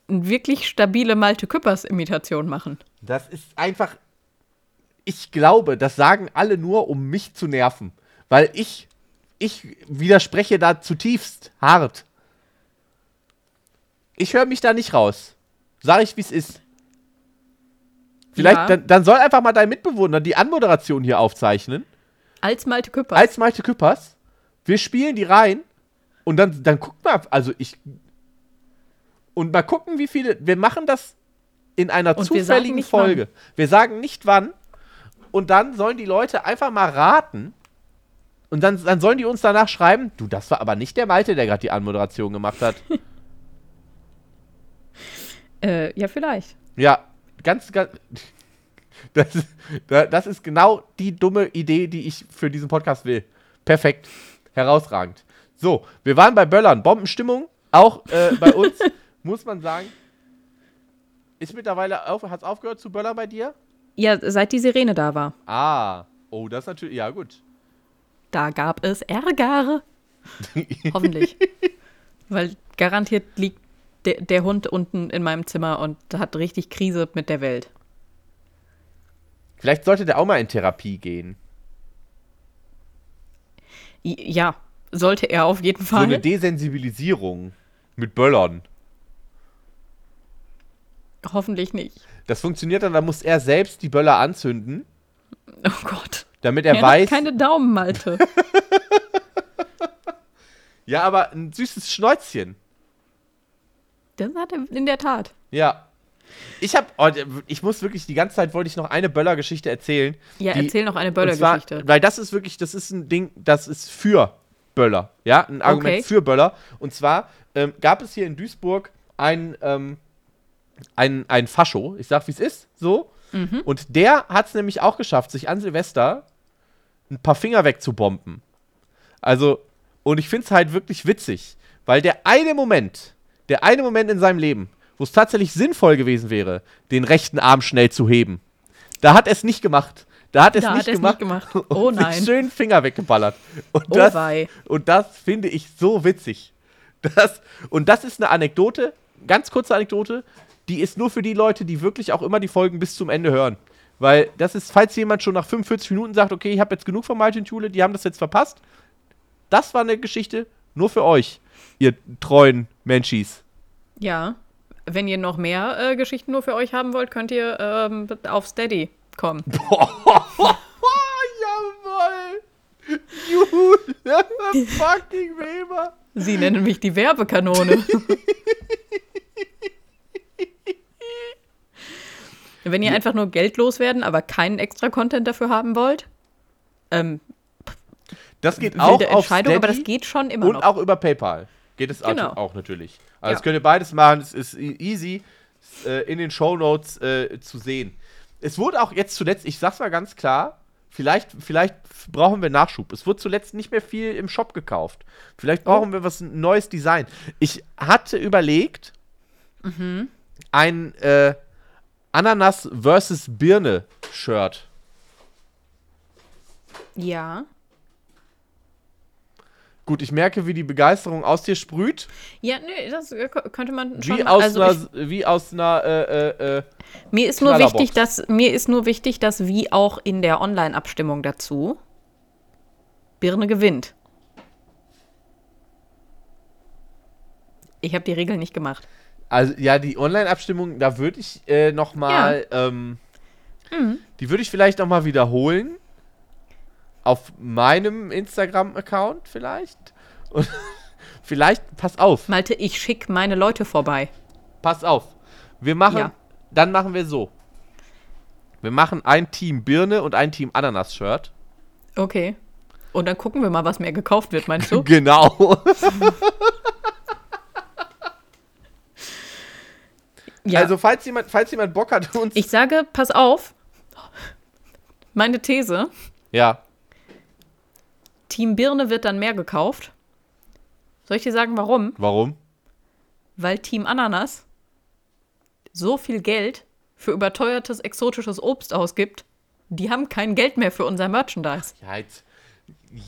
eine wirklich stabile Malte Küppers-Imitation machen. Das ist einfach. Ich glaube, das sagen alle nur, um mich zu nerven. Weil ich. Ich widerspreche da zutiefst hart. Ich höre mich da nicht raus. Sag ich, wie es ist. Vielleicht, Ja. dann, dann soll einfach mal dein Mitbewohner die Anmoderation hier aufzeichnen. Als Malte Küppers. Als Malte Küppers. Wir spielen die rein. Und dann, dann guckt mal, also ich. Und mal gucken, wie viele. Wir machen das in einer Und wir zufälligen nicht Folge. Wir sagen nicht wann. Und dann sollen die Leute einfach mal raten. Und dann, dann sollen die uns danach schreiben, du, das war aber nicht der Malte, der gerade die Anmoderation gemacht hat. äh, ja, vielleicht. ja, ganz, ganz. Das, das ist genau die dumme Idee, die ich für diesen Podcast will. Perfekt. Herausragend. So, wir waren bei Böllern. Bombenstimmung, auch äh, bei uns, muss man sagen. Ist mittlerweile auf, hat es aufgehört zu Böllern bei dir? Ja, seit die Sirene da war. Ah, oh, das ist natürlich, ja gut. Da gab es Ärger. Hoffentlich. Weil garantiert liegt der, der Hund unten in meinem Zimmer und hat richtig Krise mit der Welt. Vielleicht sollte der auch mal in Therapie gehen. Ja, sollte er auf jeden So eine Fall. Desensibilisierung mit Böllern. Hoffentlich nicht. Das funktioniert dann, da muss er selbst die Böller anzünden, Oh Gott. damit er Er weiß. hat keine Daumen, Malte. ja, aber ein süßes Schnäuzchen. das hat er in der Tat. Ja. Ich hab, oh, ich muss wirklich, die ganze Zeit wollte ich noch eine Böller-Geschichte erzählen. Ja, die- erzähl noch eine Böller-Geschichte. Weil das ist wirklich, das ist ein Ding, das ist für Böller. Ja, ein Argument Okay. für Böller. Und zwar ähm, gab es hier in Duisburg ein, ähm, ein, ein Fascho, ich sag wie es ist, so. Mhm. Und der hat es nämlich auch geschafft, sich an Silvester ein paar Finger wegzubomben. Also, und ich finde es halt wirklich witzig, weil der eine Moment, der eine Moment in seinem Leben, wo es tatsächlich sinnvoll gewesen wäre, den rechten Arm schnell zu heben, da hat er es nicht gemacht. Da hat er es nicht, nicht gemacht. Oh nein. schön Finger weggeballert. Und Oh das, wei. und das finde ich so witzig. Das, und das ist eine Anekdote, ganz kurze Anekdote, die ist nur für die Leute, die wirklich auch immer die Folgen bis zum Ende hören. Weil das ist, falls jemand schon nach 45 Minuten sagt, okay, ich habe jetzt genug von Martin Schule, die haben das jetzt verpasst. Das war eine Geschichte nur für euch, ihr treuen Menschis. Ja. Wenn ihr noch mehr äh, Geschichten nur für euch haben wollt, könnt ihr ähm, auf Steady kommen. Jawoll! Jule fucking Weber! Sie nennen mich die Werbekanone. Wenn ihr einfach nur Geld loswerden, aber keinen extra Content dafür haben wollt, ähm, Das geht auch auf Entscheidung, aber das Steady geht schon immer und noch. auch über PayPal. Geht es Genau. auch, natürlich. Also Ja. das könnt ihr beides machen, es ist e- easy äh, in den Shownotes äh, zu sehen. Es wurde auch jetzt zuletzt, ich sag's mal ganz klar, vielleicht, vielleicht brauchen wir Nachschub. Es wurde zuletzt nicht mehr viel im Shop gekauft. Vielleicht Oh. brauchen wir was ein neues Design. Ich hatte überlegt, Mhm. ein, äh, Ananas versus Birne Shirt. Ja. Gut, ich merke, wie die Begeisterung aus dir sprüht. Ja, nö, das äh, könnte man schon Wie aus also einer, ich, wie aus einer, äh, äh, äh, mir ist nur wichtig, dass mir ist nur wichtig, dass wie auch in der Online-Abstimmung dazu Birne gewinnt. Ich habe die Regeln nicht gemacht. also ja, die Online-Abstimmung, da würde ich äh, noch mal, ähm, Mhm. die würde ich vielleicht noch mal wiederholen. Auf meinem Instagram-Account vielleicht. Und vielleicht, pass auf, Malte, ich schicke meine Leute vorbei. pass auf. Wir machen, Ja. dann machen wir so. Wir machen ein Team Birne und ein Team Ananas-Shirt. Okay. Und dann gucken wir mal, was mehr gekauft wird, meinst du? Genau. Ja. Also, falls jemand, falls jemand Bock hat, uns. ich sage, pass auf. Meine These, ja. Team Birne wird dann mehr gekauft. Soll ich dir sagen, warum? Warum? Weil Team Ananas so viel Geld für überteuertes exotisches Obst ausgibt, die haben kein Geld mehr für unser Merchandise. Ja, jetzt.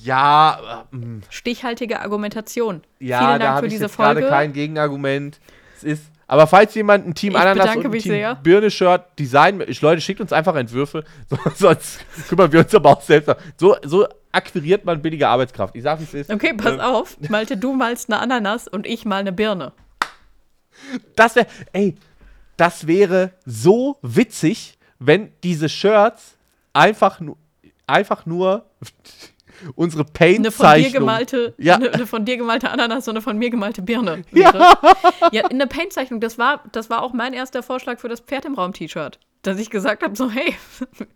Ja, äh, mm, Stichhaltige Argumentation. ja Vielen da Dank habe für ich diese jetzt gerade Folge. kein Gegenargument. Es ist. Aber falls jemand ein Team Ich Ananas und ein Team. Birne-Shirt design, ich, Leute, schickt uns einfach Entwürfe, so, sonst kümmern wir uns aber auch selbst. So, so akquiriert man billige Arbeitskraft. Ich sag, es ist. Okay, pass Ähm, auf. Malte, du malst eine Ananas und ich mal eine Birne. Das wäre, ey, das wäre so witzig, wenn diese Shirts einfach nur, einfach nur unsere Eine von dir Paint-Zeichnung. gemalte, Ja. eine, eine von dir gemalte Ananas und eine von mir gemalte Birne. Ja. wäre. ja, eine Paint-Zeichnung, das war, das war auch mein erster Vorschlag für das Pferd im Raum-T-Shirt. Dass ich gesagt habe, so, hey,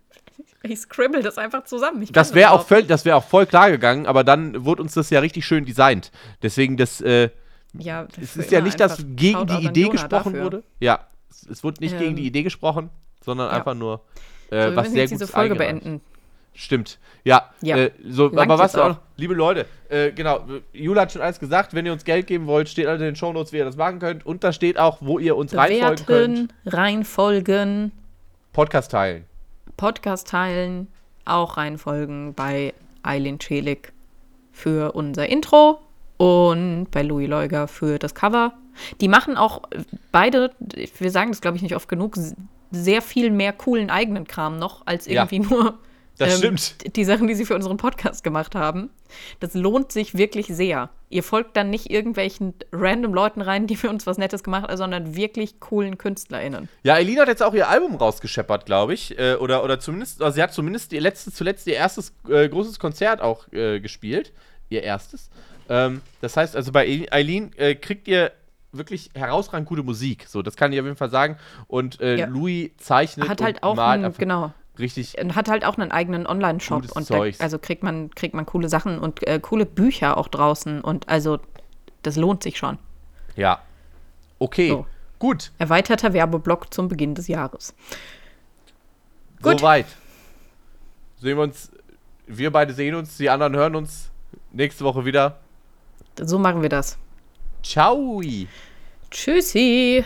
ich scribble das einfach zusammen. Ich Das wäre auch, das wär auch voll klar gegangen, aber dann wurde uns das ja richtig schön designt. Deswegen, das, äh. Ja, es für ist ja nicht, dass gegen die Idee gesprochen dafür. wurde. Ja, es, es wurde nicht gegen Ähm, die Idee gesprochen, sondern ja. einfach nur, So, äh, wir was sehr jetzt gut diese Folge beenden. Stimmt. Ja. Ja. Äh, so, Langt aber was auch. auch, liebe Leute, äh, genau, Jula hat schon alles gesagt, wenn ihr uns Geld geben wollt, steht alle in den Shownotes, wie ihr das machen könnt. Und da steht auch, wo ihr uns reinfolgen könnt. Bewerten, reinfolgen, Podcast teilen. Podcast teilen, auch reinfolgen bei Eileen Schelik für unser Intro und bei Louis Leuger für das Cover. Die machen auch beide, wir sagen das glaube ich nicht oft genug, sehr viel mehr coolen eigenen Kram noch, als Ja. irgendwie nur Das ähm, stimmt. die Sachen, die sie für unseren Podcast gemacht haben. Das lohnt sich wirklich sehr. Ihr folgt dann nicht irgendwelchen random Leuten rein, die für uns was Nettes gemacht haben, sondern wirklich coolen KünstlerInnen. Ja, Elina hat jetzt auch ihr Album rausgescheppert, glaube ich. Äh, oder, oder zumindest, also sie hat zumindest ihr letztes, zuletzt ihr erstes äh, großes Konzert auch äh, gespielt. Ihr erstes. Ähm, das heißt, also bei Eileen äh, kriegt ihr wirklich herausragend gute Musik. So, das kann ich auf jeden Fall sagen. Und äh, Ja. Louis zeichnet Hat halt auch einfach genau, richtig. und hat halt auch einen eigenen Online-Shop und da, also kriegt man, kriegt man coole Sachen und äh, coole Bücher auch draußen und also das lohnt sich schon. Ja. Okay. So. Gut. Erweiterter Werbeblock zum Beginn des Jahres. Gut. Soweit. Sehen wir uns. Wir beide sehen uns, die anderen hören uns nächste Woche wieder. So machen wir das. Ciao. Tschüssi.